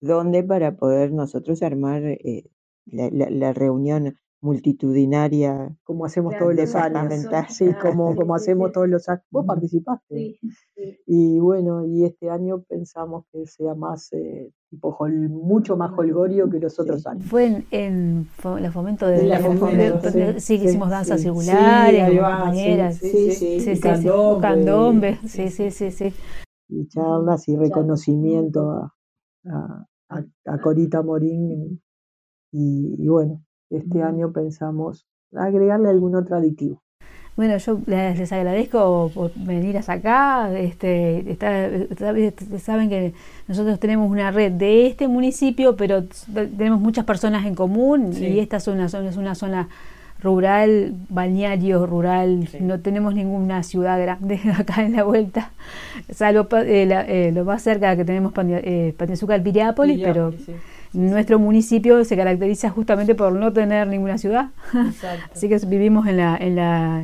dónde para poder nosotros armar eh, la, reunión multitudinaria. Como hacemos todos los años. Sí, como, como hacemos todos los años. Vos participaste. Y bueno, y este año pensamos que sea más, eh, tipo, mucho más holgorio que los otros años. Fue en, en el fomento de, la, fomento, sí, que hicimos danza circular, compañeras. Sí, sí, sí. Candombe. Sí, sí, sí, sí. Y charlas y reconocimiento a, a, Corita Morín. y bueno, este año pensamos agregarle algún otro aditivo. Bueno, yo les, agradezco por venir hasta acá. Este, saben que nosotros tenemos una red de este municipio, pero tenemos muchas personas en común y esta es una, es una zona rural, balneario rural, no tenemos ninguna ciudad grande [laughs] acá en la vuelta, salvo eh, eh, lo más cerca que tenemos eh, Patenzuca, Piriápolis, pero nuestro municipio se caracteriza justamente por no tener ninguna ciudad, [laughs] así que vivimos en la, en la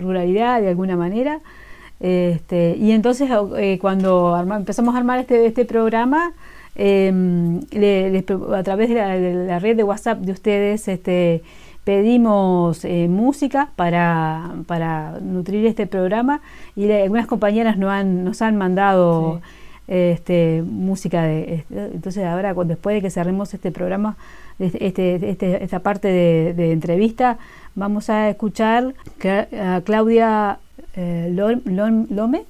ruralidad de alguna manera. Este, y entonces cuando empezamos a armar este, este programa, em, a través de la, de la, red de WhatsApp de ustedes, este, pedimos eh, música para, para, nutrir este programa. Y algunas compañeras nos han, nos han mandado este, música de entonces ahora después de que cerremos este programa este, este, este esta parte de, entrevista vamos a escuchar a Claudia eh, Lome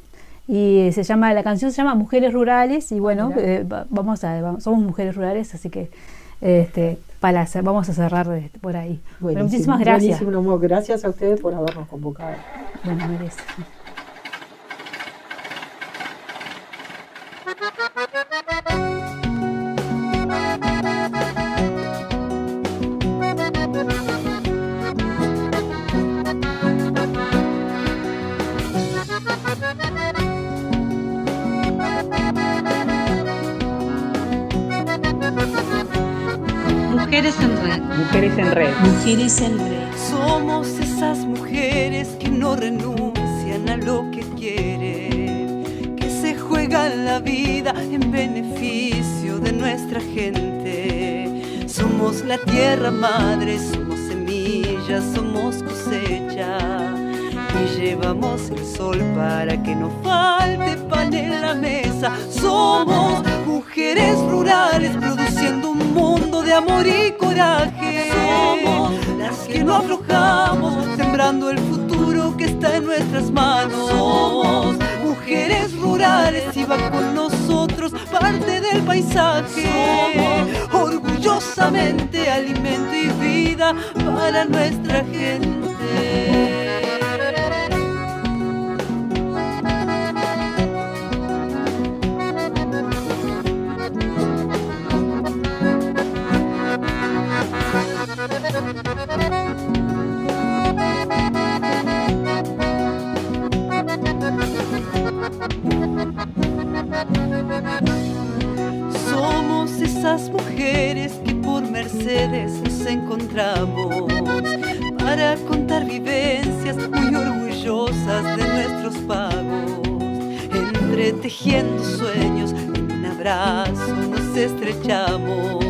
y se llama la canción se llama Mujeres Rurales y bueno eh, vamos a somos mujeres rurales así que este, para vamos a cerrar por ahí. muchísimas gracias. Gracias a ustedes por habernos convocado. Bueno, merece. Mujeres en red. Mujeres en red. Mujeres en red. Somos esas mujeres que no renuncian a lo la vida en beneficio de nuestra gente. Somos la tierra madre, somos semillas, somos cosecha. Y llevamos el sol para que no falte pan en la mesa. Somos mujeres rurales produciendo un mundo de amor y coraje. Somos las que no aflojamos, sembrando el futuro que está en nuestras manos. Somos mujeres rurales y va con nosotros parte del paisaje. Somos orgullosamente alimento y vida para nuestra gente. Somos esas mujeres que por Mercedes nos encontramos para contar vivencias muy orgullosas de nuestros pagos, entretejiendo sueños en un abrazo nos estrechamos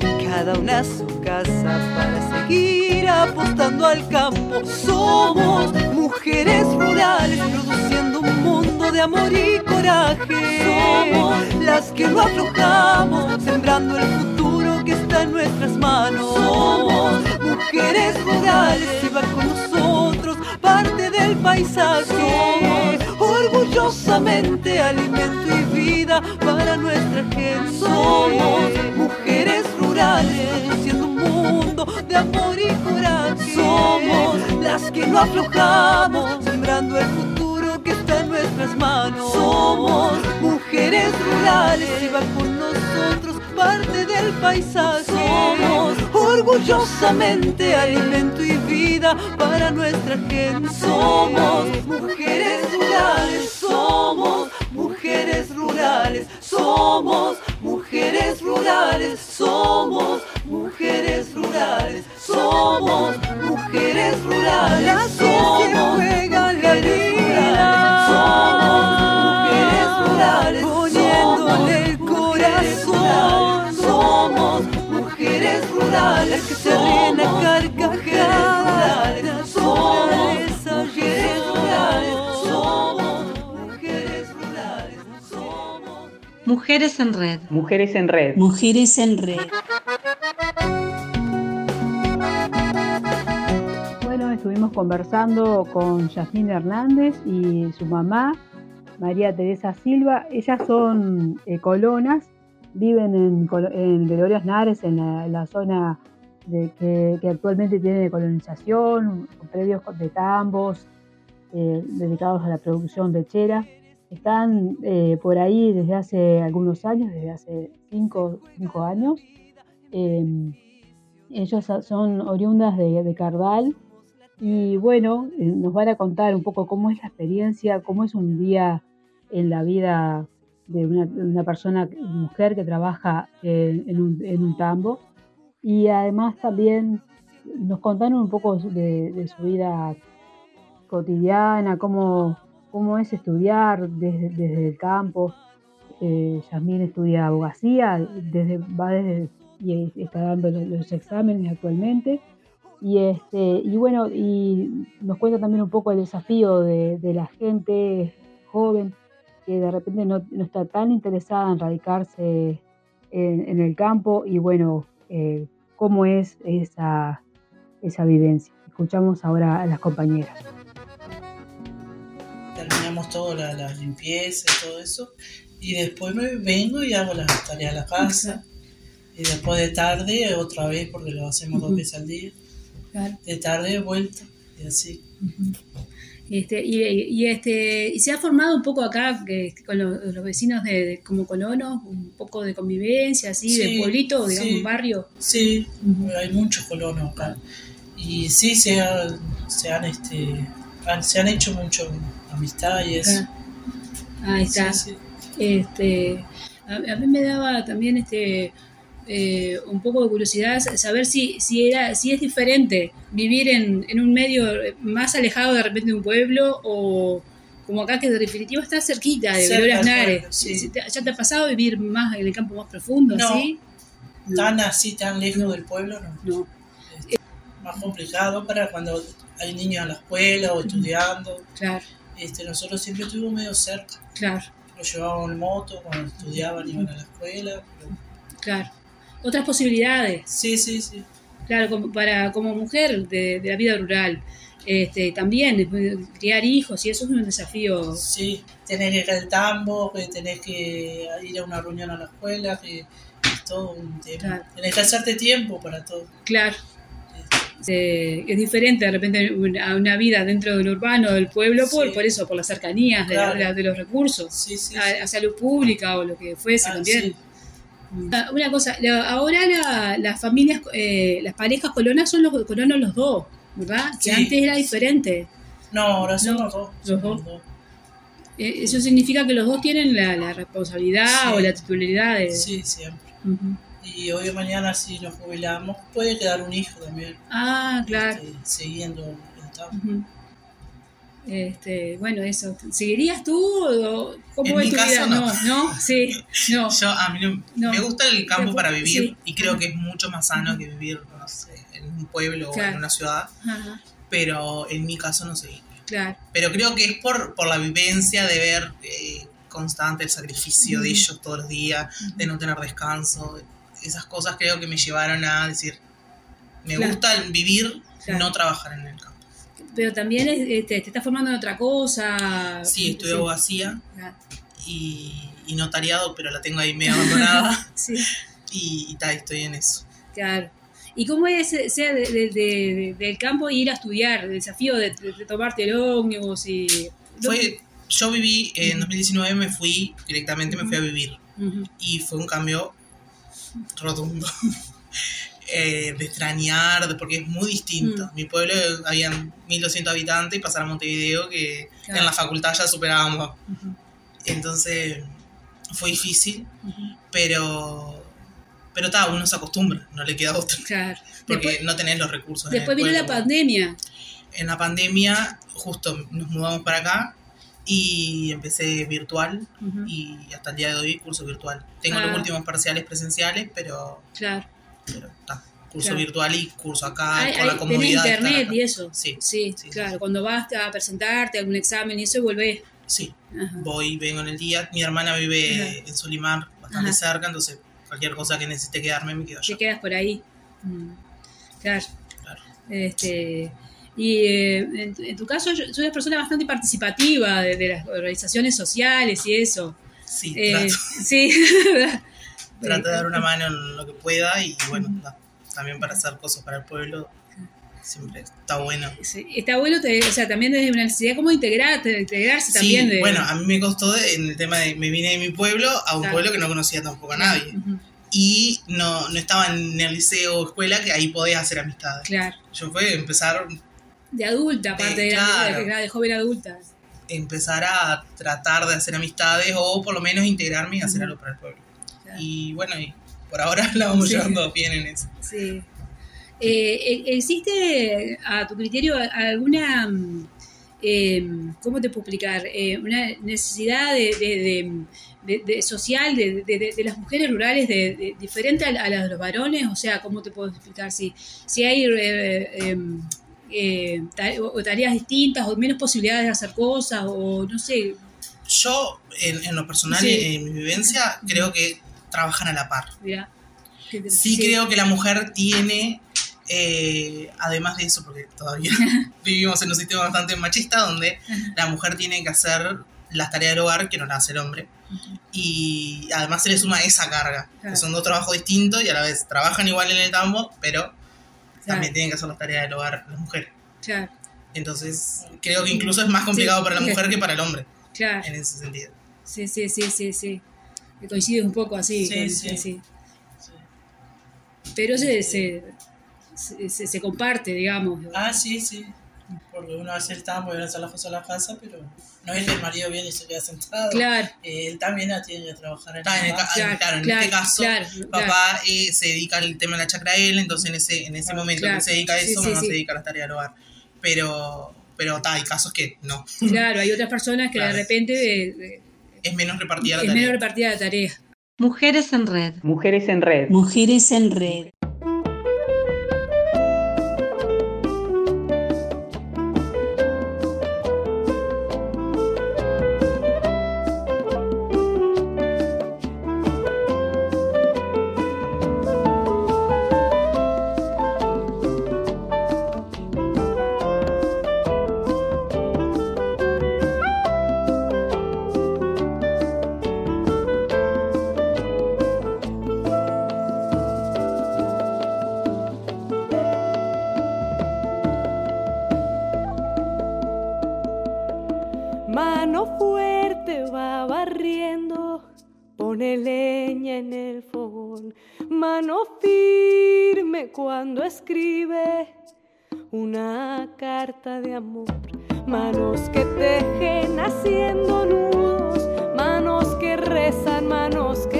y cada una su casa para seguir apostando al campo. Somos mujeres rurales produciendo un mundo de amor y Somos las que no aflojamos, sembrando el futuro que está en nuestras manos. Somos mujeres rurales y va con nosotros parte del paisaje. orgullosamente alimento y vida para nuestra gente. Somos mujeres rurales produciendo un mundo de amor y coraje. Somos las que no aflojamos, sembrando el futuro que Somos mujeres rurales y con nosotros parte del paisaje. Somos orgullosamente alimento y vida para nuestra gente. Somos mujeres rurales, somos mujeres rurales, somos mujeres rurales, somos mujeres rurales, somos mujeres rurales, somos mujeres mujeres rurales que se ríen a carcajadas, somos mujeres rurales, somos mujeres rurales, somos Mujeres en red. Mujeres en red. Mujeres en red. Bueno, estuvimos conversando con Yasmín Hernández y su mamá, María Teresa Silva. Ellas son eh, colonas, viven en, en Nares, en la, zona de que, actualmente tiene colonización, predios de tambos eh, dedicados a la producción lechera. Están eh, por ahí desde hace algunos años, desde hace cinco, cinco años. Eh, ellos son oriundas de, de, Cardal y bueno, nos van a contar un poco cómo es la experiencia, cómo es un día en la vida de una, una persona, mujer que trabaja en, un, en, un, tambo. Y además también nos contaron un poco de, su vida cotidiana, cómo, cómo es estudiar desde, desde el campo. Eh, estudia abogacía, desde, va desde, y está dando los, exámenes actualmente. Y, este, y bueno, y nos cuenta también un poco el desafío de, de la gente joven que de repente no, no, está tan interesada en radicarse en, en el campo y bueno, eh, cómo es esa, esa vivencia. Escuchamos ahora a las compañeras. Terminamos todo, la, la limpieza y todo eso, y después me vengo y hago las tareas de la casa, y después de tarde otra vez, porque lo hacemos uh -huh. dos veces al día, claro. de tarde vuelta, y así. Uh -huh. Este, y, y, este, y se ha formado un poco acá que, con los, los vecinos de, de, como colonos, un poco de convivencia, así, sí, de pueblito, digamos, sí. un barrio. Sí, uh -huh. hay muchos colonos acá. Y sí, se, ha, se han, este, han, se han hecho mucho amistad y eso. Ah, ahí está. Sí, este, a, a, mí me daba también este eh, un poco de curiosidad saber si, si, era, si es diferente vivir en, en, un medio más alejado de repente de un pueblo o como acá que de definitivo está cerquita de Gloria Nares. Sí. ¿Ya te ha pasado vivir más en el campo más profundo? No, ¿sí? no. tan así, tan lejos no. del pueblo, no. no. Es más complicado para cuando hay niños en la escuela o estudiando. Claro. Este, nosotros siempre estuvimos medio cerca. Claro. Los llevábamos en moto cuando estudiaban, iban a la escuela. Pero... Claro otras posibilidades. Sí, sí, sí. Claro, como, para, como mujer de, de la vida rural. Este, también criar hijos y eso es un desafío. Sí, tenés que ir al tambo, que tenés que ir a una reunión a la escuela, que es todo un tema. Claro. Tenés que hacerte tiempo para todo. Claro. Eh, es diferente de repente a una vida dentro del urbano, del pueblo, por, sí. por eso, por las cercanías claro. de, la, de, los recursos, sí, sí, a, a, salud pública o lo que fuese ah, también. Una cosa, ahora la, las familias, eh, las parejas colonas son los colonos los dos, ¿verdad? Que antes era diferente. No, ahora son no, los dos. Los dos. Eh, eso significa que los dos tienen la, la responsabilidad sí. o la titularidad de... Sí, siempre. Uh -huh. Y hoy o mañana si nos jubilamos puede quedar un hijo también. Ah, claro. Este, siguiendo el campo. Uh -huh. Este, bueno, eso. ¿Seguirías tú o cómo en es tu caso, vida? No. no, no, sí, [laughs] no. Yo, a mí no, no. me gusta el campo para vivir sí. y creo que es mucho más sano que vivir, no sé, en un pueblo claro. o en una ciudad. Ajá. Pero en mi caso no seguí. Claro. Pero creo que es por, por la vivencia de ver eh, constante el sacrificio uh -huh. de ellos todos los días, uh -huh. de no tener descanso. Esas cosas creo que me llevaron a decir, me claro. gusta vivir, claro. no trabajar en el campo pero también te, te estás formando en otra cosa. Sí, estudio abogacía ah. y, y, notariado, pero la tengo ahí medio abandonada. [laughs] sí. Y, y tal, estoy en eso. Claro. ¿Y cómo es ser de, de, de, del campo ir a estudiar? El desafío de, tomarte el ómnibus y... Fue, yo viví, en 2019 me fui, directamente me fui a vivir. Uh -huh. Y fue un cambio rotundo. [laughs] eh, de extrañar, porque es muy distinto. Mm. Mi pueblo había 1200 habitantes y pasar a Montevideo, que claro. en la facultad ya superábamos. Uh -huh. Entonces fue difícil, uh -huh. pero pero está, uno se acostumbra, no le queda otro. Claro. [laughs] Porque después, no tenés los recursos. Después vino la pandemia. En la pandemia, justo nos mudamos para acá y empecé virtual uh -huh. y hasta el día de hoy curso virtual. Tengo ah. los últimos parciales presenciales, pero. Claro pero está. Curso claro. virtual y curso acá hay, con hay, la comodidad. Tenés internet y eso. Sí. Sí, sí claro. Sí. Cuando vas a presentarte algún examen y eso, volvés. Sí. Ajá. Voy, vengo en el día. Mi hermana vive Ajá. en Solimar, bastante Ajá. cerca, entonces cualquier cosa que necesite quedarme, me quedo allá. Te quedas por ahí. Mm. Claro. claro. Este. Y eh, en, en, tu caso, yo soy una persona bastante participativa de, de las organizaciones sociales y eso. Sí, eh, Sí, [laughs] [laughs] Trato de dar una mano en lo que pueda y bueno, no. también para hacer cosas para el pueblo, siempre está bueno. está bueno, o sea, también desde una necesidad como integrarte, integrarse también. Sí, bueno, a mí me costó en el tema de, me vine de mi pueblo a un pueblo que no conocía tampoco a nadie. Y no, no estaba en el liceo o escuela que ahí podías hacer amistades. Claro. Yo fue empezar... De adulta, aparte de, la, de, joven adulta. Empezar a tratar de hacer amistades o por lo menos integrarme y hacer algo para el pueblo. Y bueno, y por ahora [laughs] la vamos llevando bien en eso. Sí. Eh, ¿Existe a tu criterio alguna, em, ¿cómo te puedo explicar? Eh, una necesidad de, social de, las mujeres rurales de, diferente a, la de los varones? O sea, ¿cómo te puedo explicar? Si, si hay eh, em, tareas distintas o menos posibilidades de hacer cosas o no sé. Yo, en, lo personal, en, mi vivencia, creo que trabajan a la par. Sí, creo que la mujer tiene eh, además de eso, porque todavía [laughs] vivimos en un sistema bastante machista donde la mujer tiene que hacer las tareas del hogar que no las hace el hombre. Y además se le suma esa carga, que son dos trabajos distintos y a la vez trabajan igual en el campo, pero también tienen que hacer las tareas del hogar las mujeres. Entonces, creo que incluso es más complicado para la mujer que para el hombre. En ese sentido. Sí, sí, sí, sí, sí. Coincide un poco así. Sí, sí. Pero se, se, se, se, comparte, digamos. Ah, sí, sí. Porque uno hace el tambo y uno hace la cosa a la casa, pero no es el marido viene y se queda sentado. Claro. Eh, él también tiene que trabajar en, ah, en el Claro, en este caso, papá eh, se dedica al tema de la chacra él, entonces en ese, en ese momento que se dedica a eso, mamá se dedica a las tareas del hogar. Pero, pero hay casos que no. Claro, hay otras personas que de repente... es menos repartida la tarea. Es menos repartida la tarea. Mujeres en red. Mujeres en red. Mujeres en red. escribe una carta de amor. Manos que tejen haciendo nudos, manos que rezan, manos que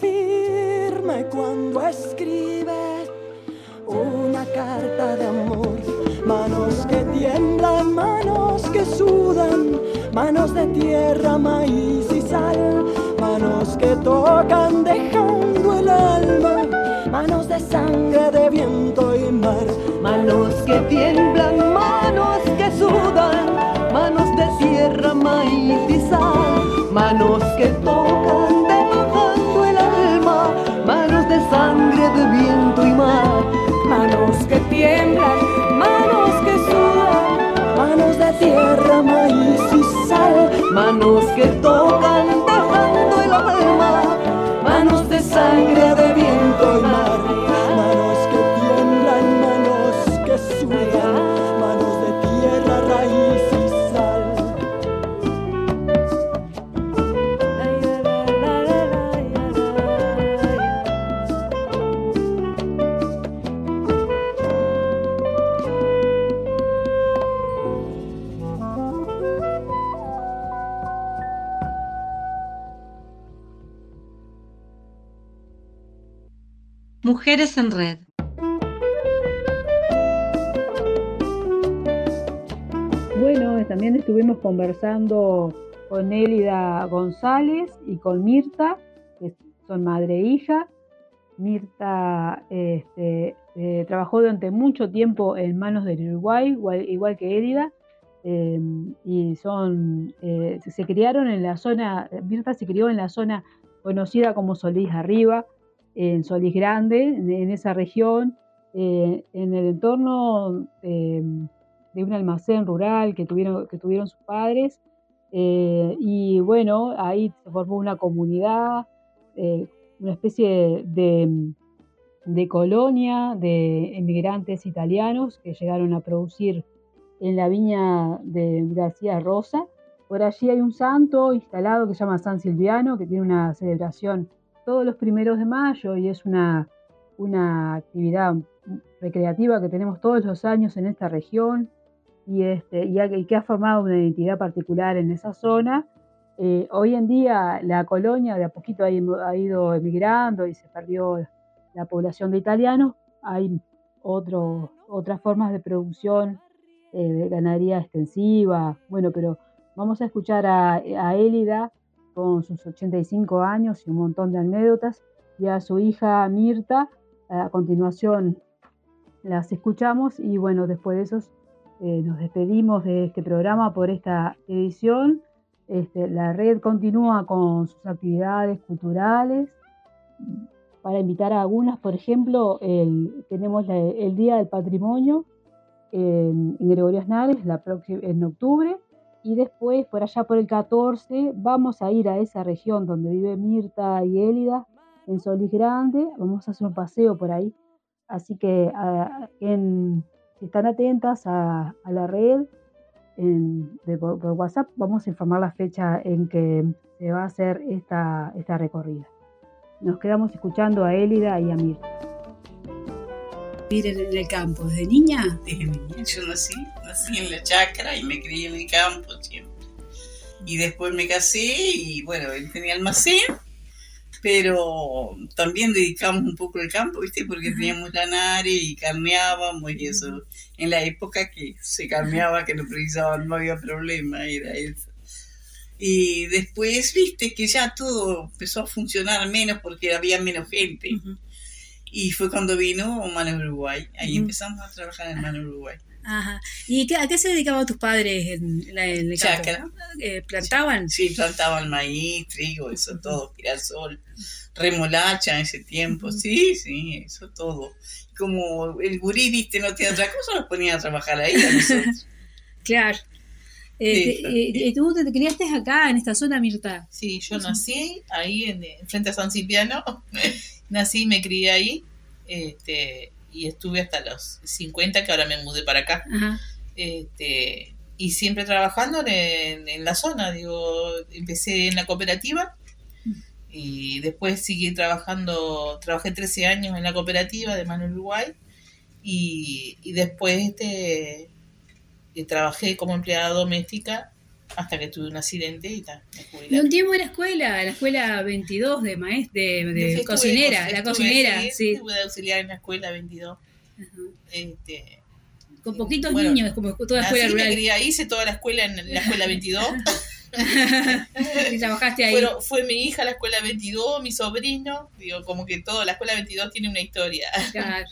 firme cuando escribe, una carta de amor. Manos que tiemblan, manos que sudan, manos de tierra, maíz y sal, manos que tocan dejando el alma, manos de sangre, de viento y mar, manos que tiemblan, manos manos de tierra, maíz y sal, manos que tocan dejando el alma, manos de sangre, de viento y mar, manos que tiemblan, manos que sudan, manos de tierra, maíz y sal, manos que tocan Mujeres en red. Bueno, también estuvimos conversando con Élida González y con Mirta, que son madre e hija. Mirta este, eh, trabajó durante mucho tiempo en manos del Uruguay, igual, que Élida, eh, y son, eh, se criaron en la zona, Mirta se crió en la zona conocida como Solís Arriba, en Solís Grande, en, esa región, eh, en el entorno eh, de un almacén rural que tuvieron, que tuvieron sus padres. eh, y bueno, ahí se formó una comunidad, eh, una especie de, de colonia de emigrantes italianos que llegaron a producir en la viña de García Rosa. Por allí hay un santo instalado que se llama San Silviano, que tiene una celebración todos los primeros de mayo y es una, una actividad recreativa que tenemos todos los años en esta región y, este, y, ha- que ha formado una identidad particular en esa zona. Eh, hoy en día la colonia de a poquito ha, ha ido emigrando y se perdió la población de italianos. Hay otras formas de producción eh, de ganadería extensiva. Bueno, pero vamos a escuchar a, a Élida con sus 85 años y un montón de anécdotas y a su hija Mirta. A continuación las escuchamos y bueno, después de eso eh, nos despedimos de este programa por esta edición. Este, la red continúa con sus actividades culturales. Para invitar a algunas, por ejemplo, el- tenemos el Día del Patrimonio en, en Gregorio Aznares la en octubre y después, por allá por el 14, vamos a ir a esa región donde vive Mirta y Élida, en Solís Grande. Vamos a hacer un paseo por ahí. Así que si están atentas a, a la red en- por, WhatsApp, vamos a informar la fecha en que se va a hacer esta, esta recorrida. Nos quedamos escuchando a Élida y a Mirta. Vivir en el campo desde niña. Desde niña yo nací, nací en la chacra y me crié en el campo siempre. Y después me casé y bueno, él tenía almacén, pero también dedicamos un poco al campo, ¿viste? Porque teníamos lanares y carneábamos y eso. En la época que se carneaba, que no precisaban, no había problema, era eso. Y después, viste, que ya todo empezó a funcionar menos porque había menos gente. Y fue cuando vino Mano Uruguay. Ahí empezamos a trabajar en Mano Uruguay. Ajá. ¿Y qué- a qué se dedicaban tus padres en, la- en el campo? Chácara. Eh, ¿Plantaban? Sí, plantaban maíz, trigo, eso todo, girasol, remolacha en ese tiempo. Sí, sí, eso todo. Como el gurí, viste, no tenía otra cosa, nos ponían a trabajar ahí a nosotros. [laughs] Claro. Eh, Sí, eh, eh, ¿Tú te criaste acá, en esta zona, Mirta? Sí, yo nací ahí en, en frente a San Cipriano. Nací y me crié ahí. Este, y estuve hasta los 50, que ahora me mudé para acá. Ajá. Este, y siempre trabajando en, en la zona. Digo, empecé en la cooperativa y después seguí trabajando, trabajé 13 años en la cooperativa de Mano Uruguay y, y después este, eh, trabajé como empleada doméstica hasta que tuve un accidente y ta, me jubilé. Y un tiempo en la escuela, la escuela 22 de maestra, de, de Estuve- cocinera, la estuve, cocinera, sí, sí. Estuve de auxiliar en la escuela 22. Este, Con poquitos bueno, niños, como toda así escuela rural. ahí, hice toda la escuela en la escuela 22. [laughs] y trabajaste ahí. Fueron- fue mi hija la escuela 22, mi sobrino. Digo, como que todo, la escuela 22 tiene una historia. Claro.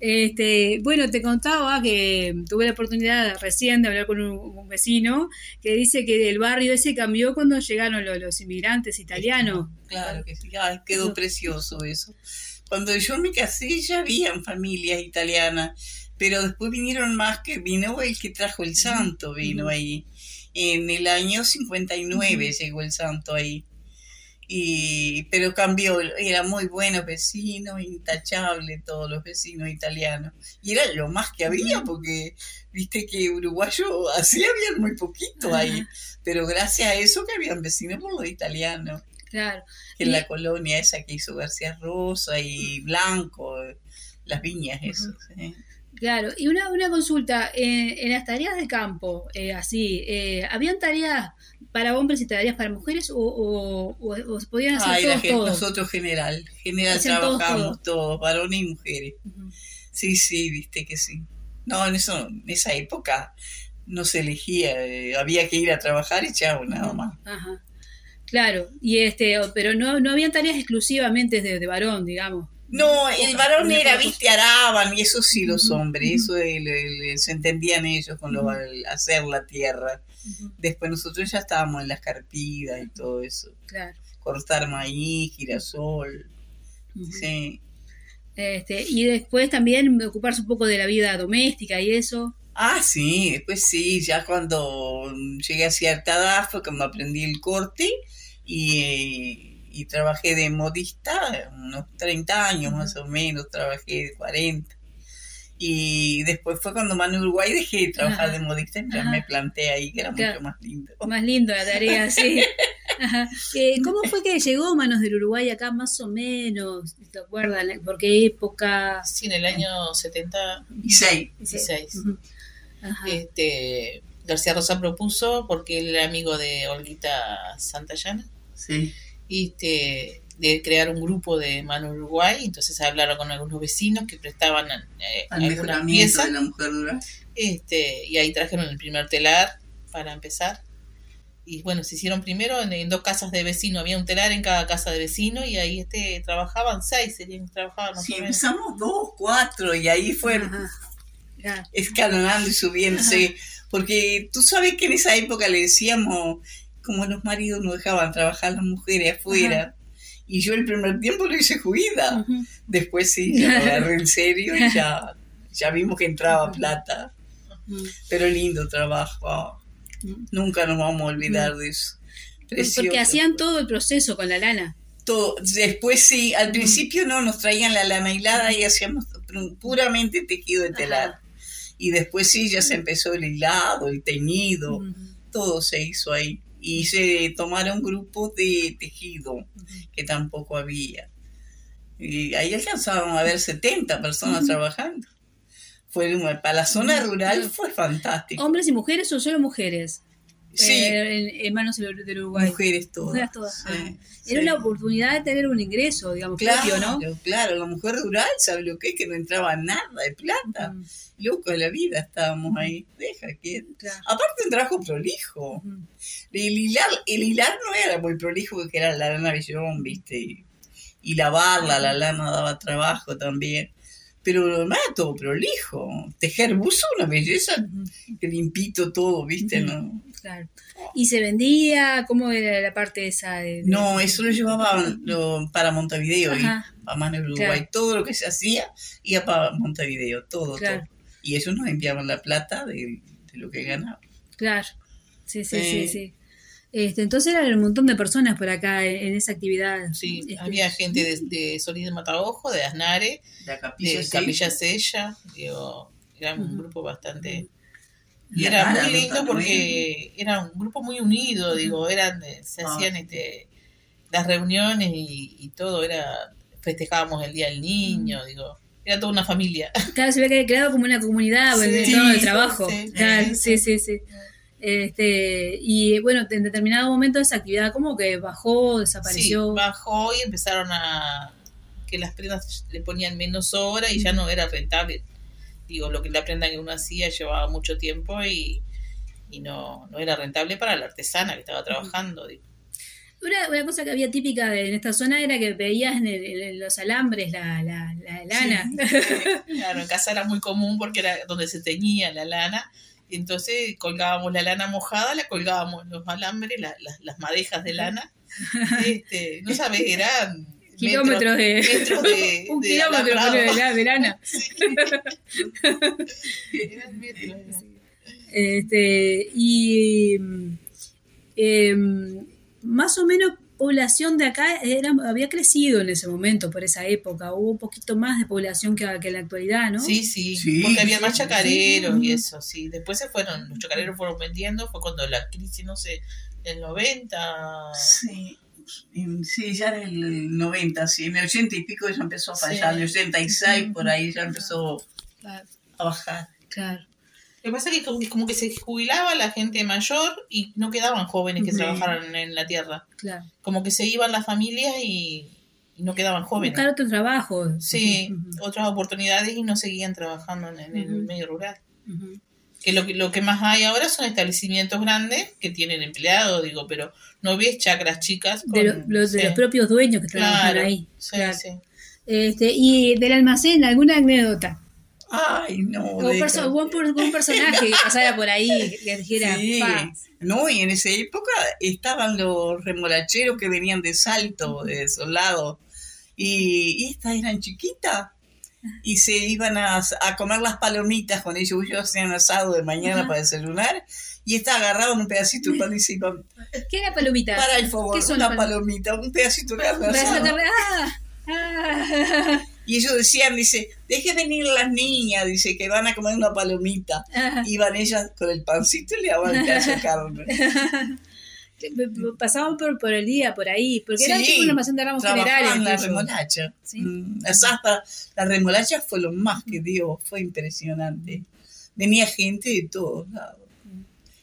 Este, bueno, te contaba que tuve la oportunidad recién de hablar con un, un vecino que dice que el barrio ese cambió cuando llegaron los, los inmigrantes italianos. Claro que sí, Ay, quedó precioso eso. Cuando yo me casé ya habían familias italianas, pero después vinieron más que vino el que trajo el santo, vino ahí. En el año 59 llegó el santo ahí. Y, pero cambió, era muy buenos vecinos, intachable todos los vecinos italianos. Y era lo más que había, porque viste que uruguayo así habían muy poquito ahí. Pero gracias a eso que habían vecinos por los italianos Claro. que en Y- la colonia esa que hizo García Rosa y Blanco, las viñas, eso. sí. Claro, y una, una consulta, eh, en las tareas de campo, eh, así, eh, ¿habían tareas para hombres y tareas para mujeres o, o, o- o podían hacer Ay, la todos gente- todos? nosotros general, general todos, trabajamos todos, varones y mujeres. Sí, sí, viste que sí. No, en, eso, en esa época no se elegía, eh, había que ir a trabajar y chao, nada más. Ajá. Claro, y este, pero no, no habían tareas exclusivamente de, de varón, digamos. No, el varón era, viste, araban, y eso sí los hombres, eso el- el- se entendían ellos con lo, hacer la tierra. Después nosotros ya estábamos en las carpidas y todo eso. Claro. Cortar maíz, girasol. Sí. Este, y después también ocuparse un poco de la vida doméstica y eso. Ah, sí, después sí, ya cuando llegué a cierta edad fue cuando aprendí el corte y, eh, y trabajé de modista, unos 30 años más o menos, trabajé de 40. Y después fue cuando Manu Uruguay dejé de trabajar Ajá. de modista y Ajá. me planté ahí, que era Claro. mucho más lindo. Más lindo la tarea, sí. [laughs] Ajá. Eh, ¿Cómo fue que llegó Manos del Uruguay acá más o menos? ¿Te acuerdas? ¿Por qué época? Sí, en el año 70 Y seis. 16. Ujú. Ajá. Este, García Rosa propuso, porque él era amigo de Olguita Santayana, Sí. este, de crear un grupo de Mano Uruguay. Entonces hablaron con algunos vecinos que prestaban eh, Al algunas piezas. de la mujer rural. Este, y ahí trajeron el primer telar para empezar. Y bueno, se hicieron primero en, en dos casas de vecino, había un telar en cada casa de vecino y ahí este trabajaban seis, serían trabajaban Sí, empezamos dos, cuatro, y ahí fue Claro. escalonando y subiéndose. Porque tú sabes que en esa época le decíamos, como los maridos no dejaban trabajar las mujeres afuera. Y yo el primer tiempo lo hice juida. Después sí, ya lo agarré en serio y ya, ya vimos que entraba plata. Pero lindo trabajo. Nunca nos vamos a olvidar de eso. Precioso. Porque hacían todo el proceso con la lana. todo. Después sí, al principio no, nos traían la lana hilada y hacíamos pu- puramente tejido de telar. Y después sí, ya se empezó el hilado, el teñido, todo se hizo ahí. Y se tomaron grupos de tejido, que tampoco había. Y ahí alcanzaron a ver 70 personas trabajando. Fue para la zona rural fue fantástico. ¿Hombres y mujeres o solo mujeres? Sí. Eh, en, en Manos del Uruguay. Mujeres todas. Mujeres todas. Sí, Ah. sí. Era una oportunidad de tener un ingreso, digamos, Claro, propio, ¿no? claro, la mujer rural sabe lo que es que no entraba nada de plata. Loco de la vida estábamos ahí. Deja que. Aparte un trabajo prolijo. El hilar, el hilar no era muy prolijo porque era la lana billón, viste. Y, y lavarla, la lana daba trabajo también. Pero lo todo prolijo. Tejer buzo, una belleza, que limpito todo, viste, ¿no? Claro. ¿Y se vendía? ¿Cómo era la parte esa? De, de- No, eso lo llevaban lo- para Montevideo, y para Mano Uruguay. Claro. Todo lo que se hacía iba para Montevideo, todo, Claro. todo. Y ellos nos enviaban la plata de, de lo que ganaban. Claro. Sí, sí, sí, Sí. sí. Este, entonces eran un montón de personas por acá en, en esa actividad. Sí, Este, había gente de, de Solís de Mataojo, de Asnare, La Capilla de. Capilla Sella, digo, era un grupo bastante... Y era Cara, muy lindo También. porque era un grupo muy unido, digo, eran, se Ah. hacían este, las reuniones y, y todo, era festejábamos el Día del Niño, digo, era toda una familia. Claro, se ve que había creado como una comunidad Sí, en el tono de sí, trabajo. sí, Claro, sí, sí, sí, sí. Este, y bueno, en determinado momento esa actividad como que bajó, desapareció. Sí, bajó y empezaron a, que las prendas le ponían menos hora y ya no era rentable. Digo, lo que la prenda que uno hacía llevaba mucho tiempo y, y no, no era rentable para la artesana que estaba trabajando. Digo. Una, una cosa que había típica de- en esta zona era que veías en, el- en los alambres la, la, la lana. [laughs] Claro, en casa era muy común porque era donde se teñía la lana. Y entonces colgábamos la lana mojada, la colgábamos los alambres, la- las- las madejas de lana. Este, no sabes, eran Kilómetros de- metros de- [laughs] un de kilómetro de, la-. [laughs] Eran metros, eran. Este, y em, más o menos población de acá era, había crecido en ese momento, por esa época. Hubo un poquito más de población que, que en la actualidad, ¿no? Sí, sí, Sí, porque había más sí. chacareros y eso, sí. Después se fueron, los chacareros fueron vendiendo, fue cuando la crisis, no sé, del 90. Sí. En- Sí, ya en el 90, sí, en el 80 y pico ya empezó a fallar, en el 86 por ahí ya empezó Claro, a bajar. claro. Lo que pasa es que como, como que se jubilaba la gente mayor y no quedaban jóvenes que Sí. trabajaran en la tierra. claro. Como que se iban las familias y, y no quedaban jóvenes. Buscar otro trabajo. Sí, otras oportunidades y no seguían trabajando en, en el medio rural. ujú. Que lo, que lo que más hay ahora son establecimientos grandes que tienen empleados, digo, pero no ves chacras chicas. De, lo- los, de sí. los propios dueños que trabajan Claro, ahí. sí, claro. sí. Este, y del almacén, ¿alguna anécdota? Ay, no. ¿Algún, deja. perso- algún per- algún personaje que pasara por ahí que dijera, Sí. No, y en esa época estaban los remolacheros que venían de Salto, de Solado, y, y estas eran chiquitas. Y se iban a, a comer las palomitas con ellos. Ellos hacían asado de mañana Ajá. para desayunar. Y esta agarraban un pedacito de pan y se iban ¿Qué era palomita? para el fogón. ¿Qué son Una palomita, un pedacito de carne ¡Ah! ¡Ah! Y ellos decían, dice, deje venir las niñas, dice, que van a comer una palomita. Ajá. Iban ellas con el pancito y le daban pedazo de [laughs] carne. Pasaban por, por el día, por ahí, porque era Sí, tipo una almacén de ramos generales. la incluso. remolacha. Sí. Mm, la remolacha fue lo más que dio, fue impresionante. Venía gente de todos lados.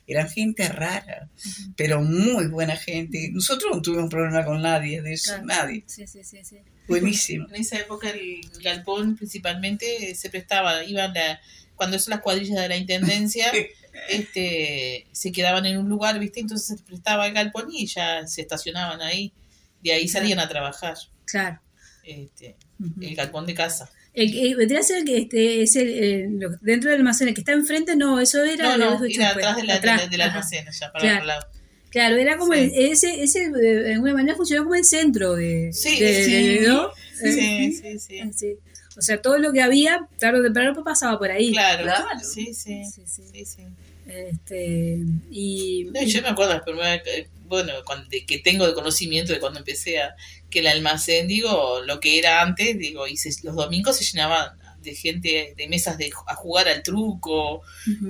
Eran gente rara, pero muy buena gente. Nosotros no tuvimos problema con nadie de eso, Claro. nadie. Sí, sí, sí, sí. Buenísimo. En esa época el galpón principalmente se prestaba, iban la, cuando son las cuadrillas de la intendencia, [laughs] este, se quedaban en un lugar, ¿viste? Entonces se prestaba el galpón y ya se estacionaban ahí. De ahí salían a trabajar. Claro. Este, el galpón de casa. El, que- vendría a ser que este, es el, dentro del almacén, el que está enfrente, no, eso era. No, no, era atrás de atrás, de del ajá. almacén, allá para Claro. otro lado. Claro, era como Sí. el- ese, ese eh, de alguna manera funcionó como el centro de, Sí, de- sí. de- ¿no? Sí, Eh, sí, sí. sí. O sea, todo lo que había, tarde o temprano pasaba por ahí. Claro, Claro. sí, sí, Sí, sí. sí, sí. Este, y, No, yo me acuerdo la primera que- bueno, de que tengo de conocimiento de cuando empecé a, que el almacén, digo, lo que era antes, digo, y se- los domingos se llenaban de gente, de mesas de, a jugar al truco,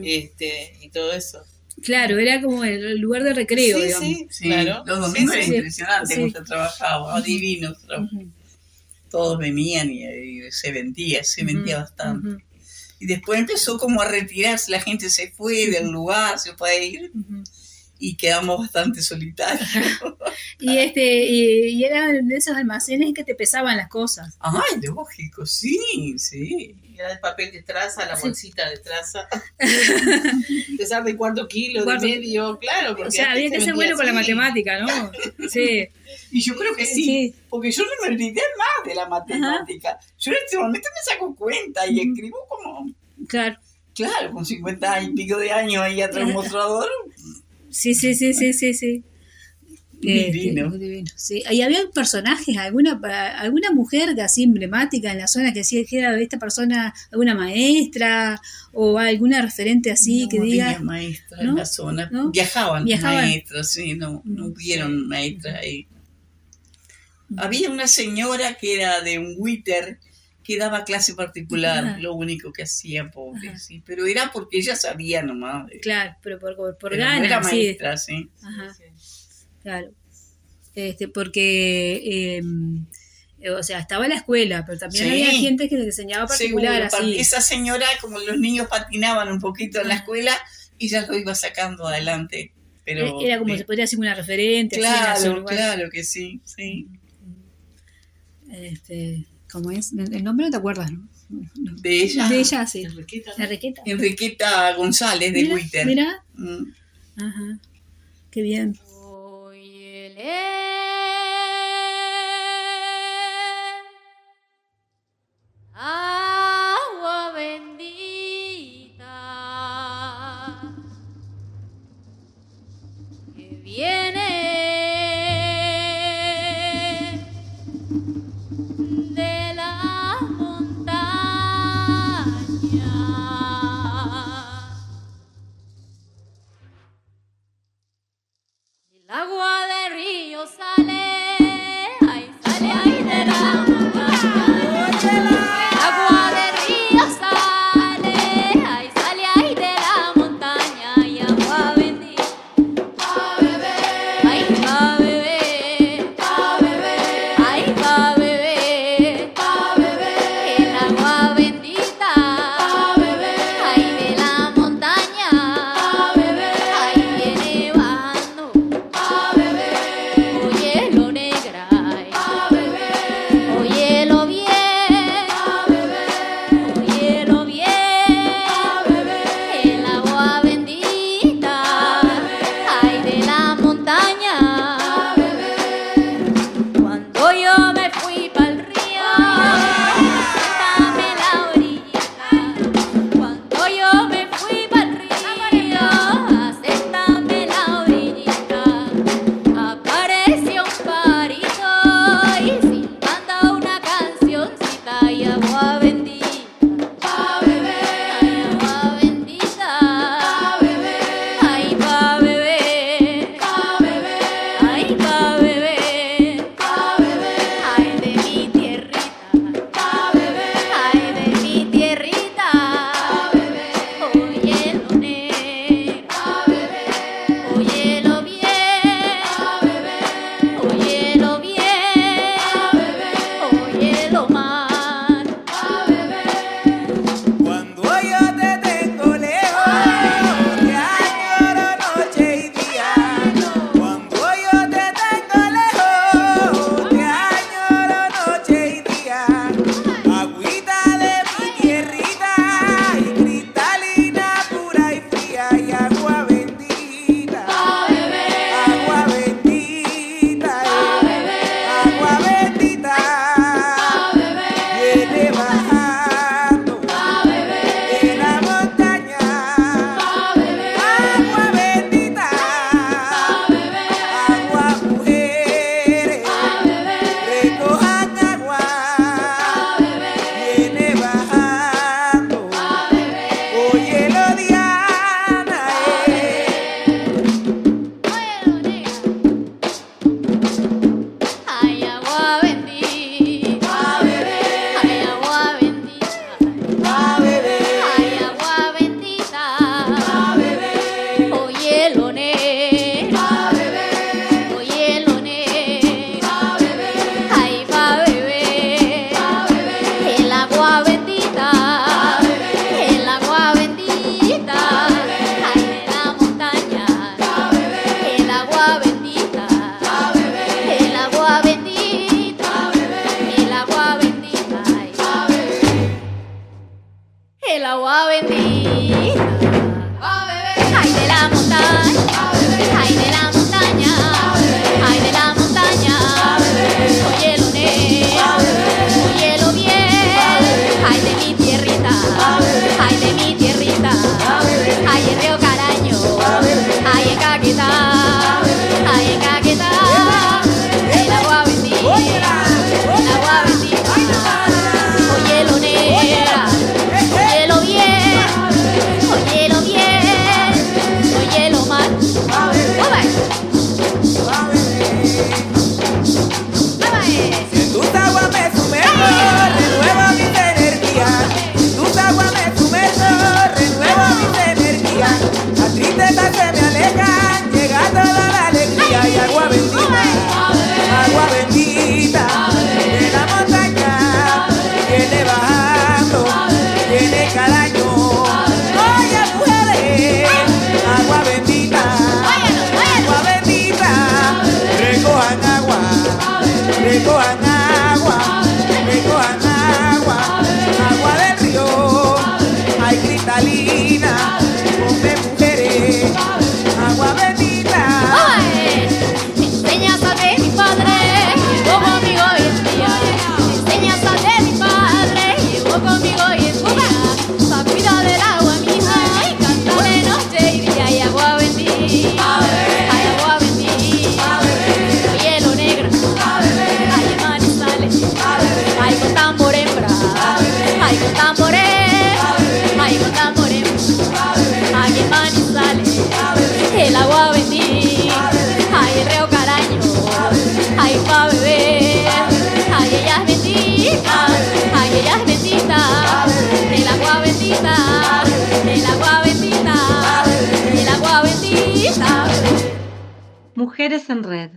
este, y todo eso. claro, era como el lugar de recreo, sí, digamos. sí, Sí, claro. los domingos Sí, era sí. impresionante Sí. cómo se trabajaba, divinos. Ujú, Todos venían y, y se vendía, se vendía bastante. Y después empezó como a retirarse, la gente se fue del lugar, se fue a ir y quedamos bastante solitarios. [laughs] Y este, y, y eran de esos almacenes que te pesaban las cosas. Ay, lógico, sí, sí. Era el papel de traza, la bolsita de traza. [laughs] Pesar de cuarto kilo, Cuarto- de medio, claro. Porque O sea, había se que ser vendía bueno con la así. matemática, ¿no? [laughs] Sí. Y yo creo que sí, Sí. porque yo no me olvidé más de la matemática. Yo en este momento me saco cuenta y escribo Claro. claro, con 50 y pico de años ahí atrás un mostrador. Sí, sí, sí, sí, sí, sí. Divino. Este, divino, sí. Y había personajes, alguna alguna mujer así emblemática en la zona que decía que era esta persona, alguna maestra o alguna referente así no que diga. maestra ¿no? en la zona. ¿no? Viajaban, Viajaban. maestros, sí, no, no hubieron maestras ahí. Mm. Había una señora que era de un Witter que daba clase particular, lo único que hacía, pobre, Ajá. sí. Pero era porque ella sabía nomás. de- Claro, pero por, por, por no ganas, era maestra, sí. Ajá. Claro. Este, porque, eh, o sea, estaba la escuela, pero también Sí. había gente que le enseñaba particular, Seguro, así. Esa señora, como los niños patinaban un poquito en la escuela, y ya lo iba sacando adelante. Pero, Era como eh, se podría decir una referente. en Claro, claro que sí, sí. Este, ¿Cómo es? El nombre no te acuerdas, ¿no? De ella. De ella, sí. Enriqueta. Enriqueta. Enriqueta González de Twitter. mira. Mm. Ajá. Qué bien. Agua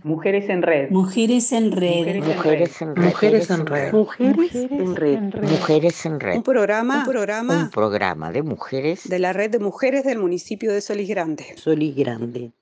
Mujeres en red. Mujeres en red. Mujeres en red. Mujeres en red. Mujeres en red. Mujeres en red. Un programa, un programa Un programa de mujeres de la red de mujeres del municipio de Solís Grande. Solís Grande.